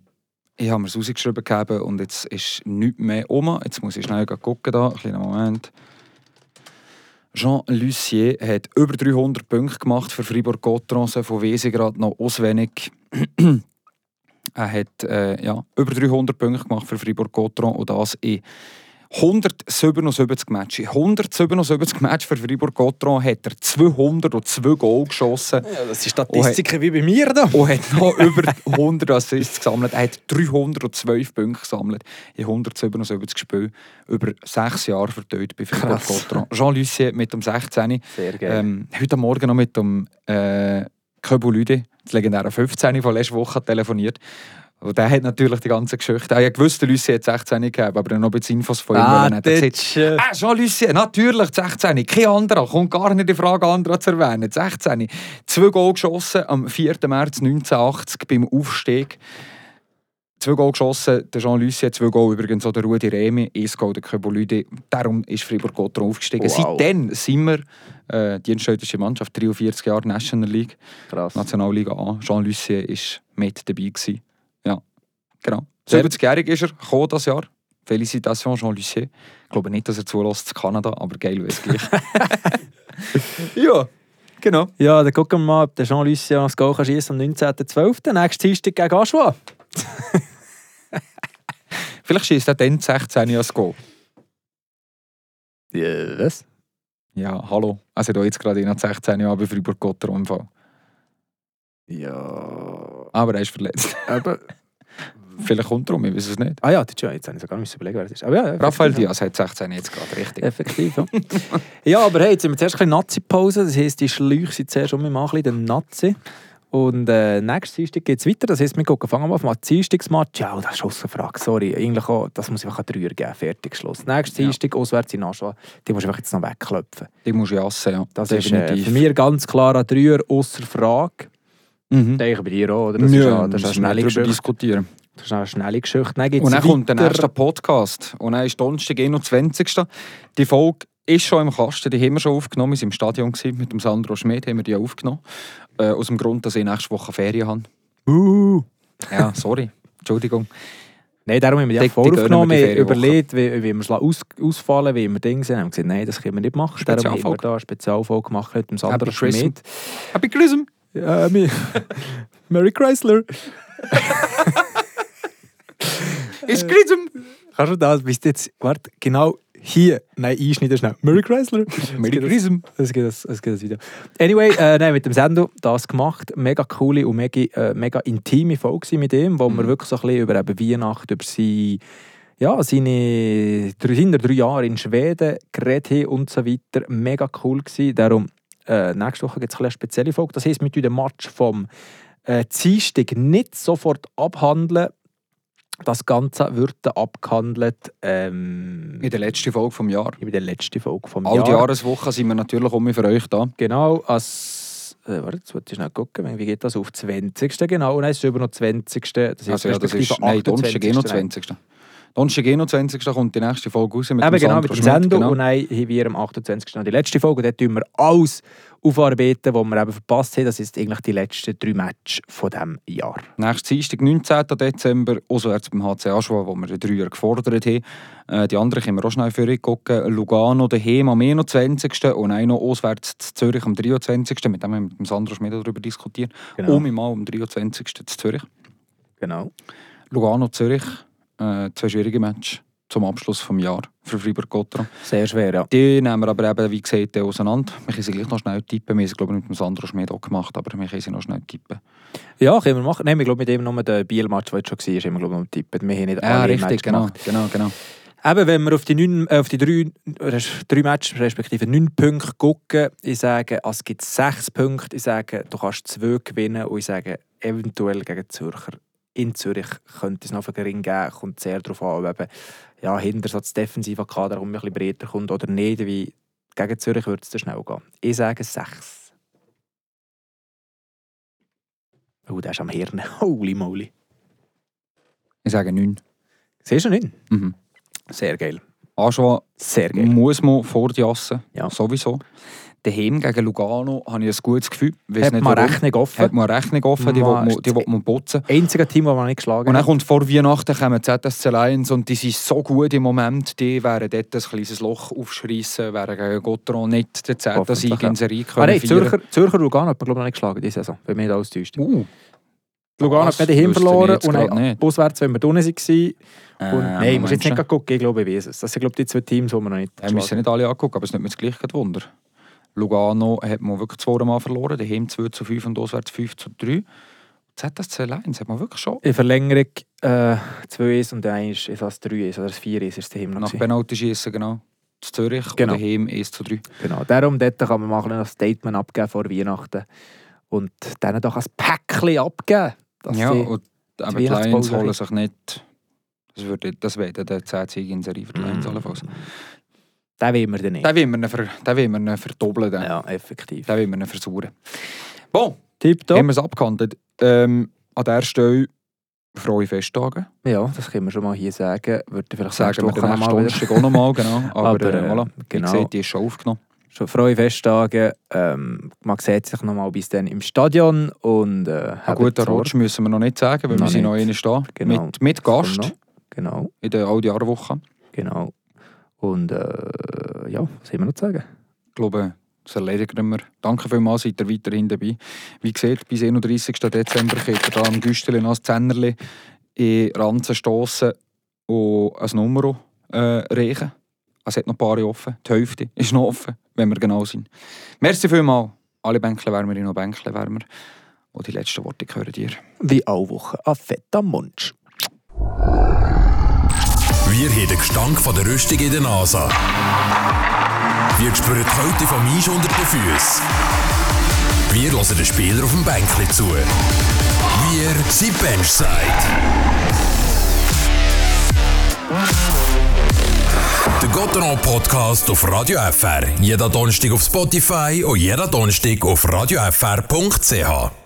ich habe mir es rausgeschrieben gegeben und jetzt ist nichts mehr um. Jetzt muss ich schnell gucken. Da. Einen kleinen Moment. Jean Lucier hat über 300 Punkte gemacht für Fribourg Gotteron, so von Wesen gerade noch auswendig. er hat äh, ja, über 300 Punkte gemacht für Fribourg Gotteron und das in 177 Matches. In 177 Matches für Fribourg Gotteron hat er 202 Goal geschossen ja, das sind Statistiken wie bei mir da. und hat noch über 100 Assists gesammelt. Er hat 312 Punkte gesammelt in 177 Spielen über sechs Jahre verteilt bei Fribourg Krass. Gotteron. Jean Lucier mit dem 16. Sehr geil. Ähm, heute Morgen noch mit dem äh, Köbu Lüde, das legendäre 15. von letzter Woche, telefoniert. Und der hat natürlich die ganze Geschichte. Hat gewusst, der Lucier hat 16 gegeben, aber er hat noch ein bisschen Infos von ihm. ah, wollen. Er hat gesagt, Titsch. Ah, Jean Lucien, natürlich, 16. Kein anderer, kommt gar nicht in Frage, anderer zu erwähnen. 16. Zwei Goal geschossen am 4. März 1980 beim Aufstieg. Zwei Goal geschossen, der Jean Lucien, zwei Goal übrigens auch der Rudi Remi, ein Goal der Köbolüde. Darum ist Fribourg Gotteron aufgestiegen. Wow. Seitdem sind wir äh, dienstständische Mannschaft, 43 Jahre National League, Krass. Nationalliga A. Jean Lucien war mit dabei. Gewesen. Genau. Sehr- 70-jährig ist er, gekommen das Jahr. Félicitations, Jean Lucien. Ich glaube nicht, dass er zulässt zu Kanada, aber geil wäre es gleich. ja, genau. Ja, dann gucken wir mal, ob der Jean-Lucien das Goal kann schiessen am 19.12. Nächstes Dienstag gegen Aschua. Vielleicht schießt er dann 16 als Goal. Ja, was? Ja, hallo. Also da jetzt gerade in 16 Jahren bei Fribourg Gotter Unfall. Ja. Aber er ist verletzt. Aber, Vielleicht kommt er um, ich weiß es nicht. ah ja, das ist ja, jetzt habe ich sogar nicht überlegen, wer das ist. Aber ja, Raphael Diaz hat 16 jetzt gerade, richtig. Effektiv, ja. ja, aber hey, jetzt sind wir zuerst ein Nazi-Pause. Das heisst, die Schläuche sind zuerst um mal ein bisschen den Nazi. Und äh, nächstes Dienstag geht es weiter. Das heisst, wir gucken, fangen wir auf mal Dienstagsmatch. Ja, das ist eine Frage. Sorry, eigentlich auch, das muss ich einfach ein Dreier geben. Fertig, Schluss. Nächstes Ja. Dienstag, auswärts in Aschua. Die musst du einfach jetzt noch wegklopfen. Die muss ich hassen, ja. Das ist äh, für mich ganz klar ein Dreier, außer Frage. Mhm. Denke ich bei dir auch, oder? Das ist, ja, ja, das ist eine schnelle Geschichte. diskutieren. Das ist eine schnelle Geschichte. Dann Und dann kommt der nächste Podcast. Und dann ist Donnerstag, 21. Die Folge ist schon im Kasten, die haben wir schon aufgenommen. Wir waren im Stadion mit dem Sandro Schmid, haben wir die aufgenommen. Äh, aus dem Grund, dass ich nächste Woche Ferien habe. Uh. Ja, sorry. Entschuldigung. Nein, darum haben wir die, Die- voraufgenommen, gönnen wir die überlegt, wie, wie wir es aus, ausfallen, wie wir Dinge sind. Wir haben gesagt, nein, das können wir nicht machen. Darum haben wir da eine Spezialfolge gemacht mit dem Sandro Happy Christmas. Schmidt. Happy Christmas! Ja, mir. Mary Chrysler. Ist Christmas! Kannst du das, bist jetzt, warte, genau hier, nein, einschneiden schnell. Mary Chrysler. Merry Christmas! Es gibt das, gibt das Video. Anyway, äh, nein, mit dem Sendo das gemacht. Mega coole und mega, äh, mega intime Folge mit ihm, wo wir wirklich so ein bisschen über eben Weihnachten, über seine, ja, seine, drei- seine drei Jahre in Schweden geredet und so weiter. Mega cool gewesen. Darum, äh, nächste Woche gibt es eine spezielle Folge. Das heisst, tun den Match vom äh, Dienstag nicht sofort abhandeln. Das Ganze wird abgehandelt ähm, In der letzten Folge vom Jahr. in der letzten Folge vom All Jahr. die Jahreswochen sind wir natürlich auch für euch da. Genau, als. Äh, warte, jetzt wollte ich schnell gucken, wie geht das auf 20. Genau, nein, es ist über noch 20. Das ist Also ja, das ist nein, Donnerstag 28.. 21. Donnerstag 21. kommt die nächste Folge raus mit Eben genau, mit Schmidt, Sendung. genau. Und dann haben wir am 28. noch die letzte Folge. Und dort tun wir alles aufarbeiten, was wir eben verpasst haben. Das ist eigentlich die letzten drei Matches von diesem Jahr. Nächsten Dienstag, 19. Dezember, auswärts beim HC Aschua, wo wir den Dreier gefordert haben. Äh, die anderen können wir auch schnell für gucken. Lugano daheim am 21. und noch auswärts zu Zürich am 23. Mit dem haben wir mit dem Sandro Schmidt darüber diskutiert. Genau. Um mal am 23. zu Zürich. Genau. Lugano, Zürich, äh, zwei schwierige Matches zum Abschluss des Jahres für Fribourg-Gotteron. Sehr schwer, ja. Die nehmen wir aber eben, wie gesagt, auseinander. Wir können sie gleich noch schnell tippen. Wir haben es, glaube ich, mit dem Sandro Schmidt auch gemacht, aber wir können sie noch schnell tippen. Ja, können wir machen. Nein, wir glauben mit dem nur den Biel-Match, der jetzt schon war, haben wir glaube ich noch getippt. Wir haben nicht alle Matches genau, gemacht. genau, genau. Eben, wenn wir auf die, neun, äh, auf die drei, drei Matches, respektive neun Punkte gucken, ich sage, es gibt sechs Punkte. Ich sage, du kannst zwei gewinnen und ich sage, eventuell gegen Zürcher. In Zürich könnte es noch einen Ring geben, kommt sehr darauf an, ob eben, ja, hinter so das defensive Kader um ein bisschen breiter kommt oder nicht. Wie gegen Zürich würde es schnell gehen. Ich sage sechs. Oh, der ist am Hirn. Holy moly. Ich sage 9. Siehst du nicht? Mhm. Sehr geil. Aschua Sehr geil. muss man vor die Asse, Ja. sowieso. Daheim gegen Lugano habe ich ein gutes Gefühl. Weiss Hat nicht man warum. Rechnung offen. Hat man Rechnung offen, die, Man- will man, die will man putzen. Einzige Team, das man nicht geschlagen Und dann hat. kommt vor Weihnachten kommen ZSC Lions und die sind so gut im Moment, die werden dort ein kleines Loch aufschreissen, werden gegen Gotteron nicht den zehnten Hoffentlich, Sieg ja. in Serie Ah, können nein, feiern. Zürcher, Zürcher Lugano hat man glaube ich noch nicht geschlagen diese Saison, wenn mich nicht alles täuscht. Uh, Lugano das hat nicht daheim verloren und dann nicht. auswärts, wenn wir drinnen waren. äh, Und, nein, ich muss jetzt nicht gucken, ich glaube, ich weiß es. Das sind glaube ich die zwei Teams, die wir noch nicht Ja, wir müssen nicht alle angucken, aber es nimmt mir jetzt gleich kein Wunder. Lugano hat man wirklich zweimal verloren, daheim 2 zu 5 und auswärts 5 zu 3. ZSC Lions hat man wirklich schon. In Verlängerung äh, 2-1 und 1 ist es 3-1 oder das 4-1 ist es daheim noch. Nach gewesen. Penalty schießen genau. Zu Zürich Genau. und daheim 1 zu 3. Genau, darum dort kann man mal ein Statement abgeben vor Weihnachten und denen doch ein Päckchen abgeben. Ja, und aber die Lions holen sich nicht. Das, würde, das wäre der 10 Sieg in Serie für die Lions allenfalls. Den wollen wir dann nicht. Den wir ihn ver, den wir ihn verdoppeln. Den, Ja, effektiv. den wir ihn versuchen. Bon, Tipptopp. haben wir es abgehandelt. Ähm, an dieser Stelle frohe Festtage. Ja, das können wir schon mal hier sagen. Würde vielleicht Sagen wir den nächsten wieder- Donnerstag auch nochmal, genau. Aber, Aber, äh, äh, voilà, wie genau. gesagt, die ist schon aufgenommen. Schon frohe Festtage. Ähm, man sieht sich noch mal bis dann im Stadion. Und, äh, guten Sorge. Rutsch müssen wir noch nicht sagen, weil Noch wir sind nicht. noch einmal da. Genau. Mit, mit Gast Genau, in der Aldi-Jahrwoche. genau. Und äh, ja, was haben wir noch zu sagen? Ich glaube, das erledigen wir. Danke vielmals, seid ihr weiterhin dabei. Wie gesagt, bis 31. Dezember könnt ihr da am Güsteli ein Zehnerli in Ranzen stossen und ein Nummer äh, reichen. Es hat noch ein paar offen. Die Hälfte ist noch offen, wenn wir genau sind. Merci vielmals. Alle Bänkle-Wärmerinnen und Bänkle-Wärmer. Und die letzten Worte gehören dir. Wie alle Woche ein fetter Munsch. Wir haben den Gestank von der Rüstung in der Nase. Wir spüren die Kälte vom Eis unter den Füßen. Wir hören den Spieler auf dem Bänkli zu. Wir sind Benchside. Der Gotteron Podcast auf Radio FR. Jeder Donnerstag auf Spotify und jeder Donnerstag auf radiofr.ch.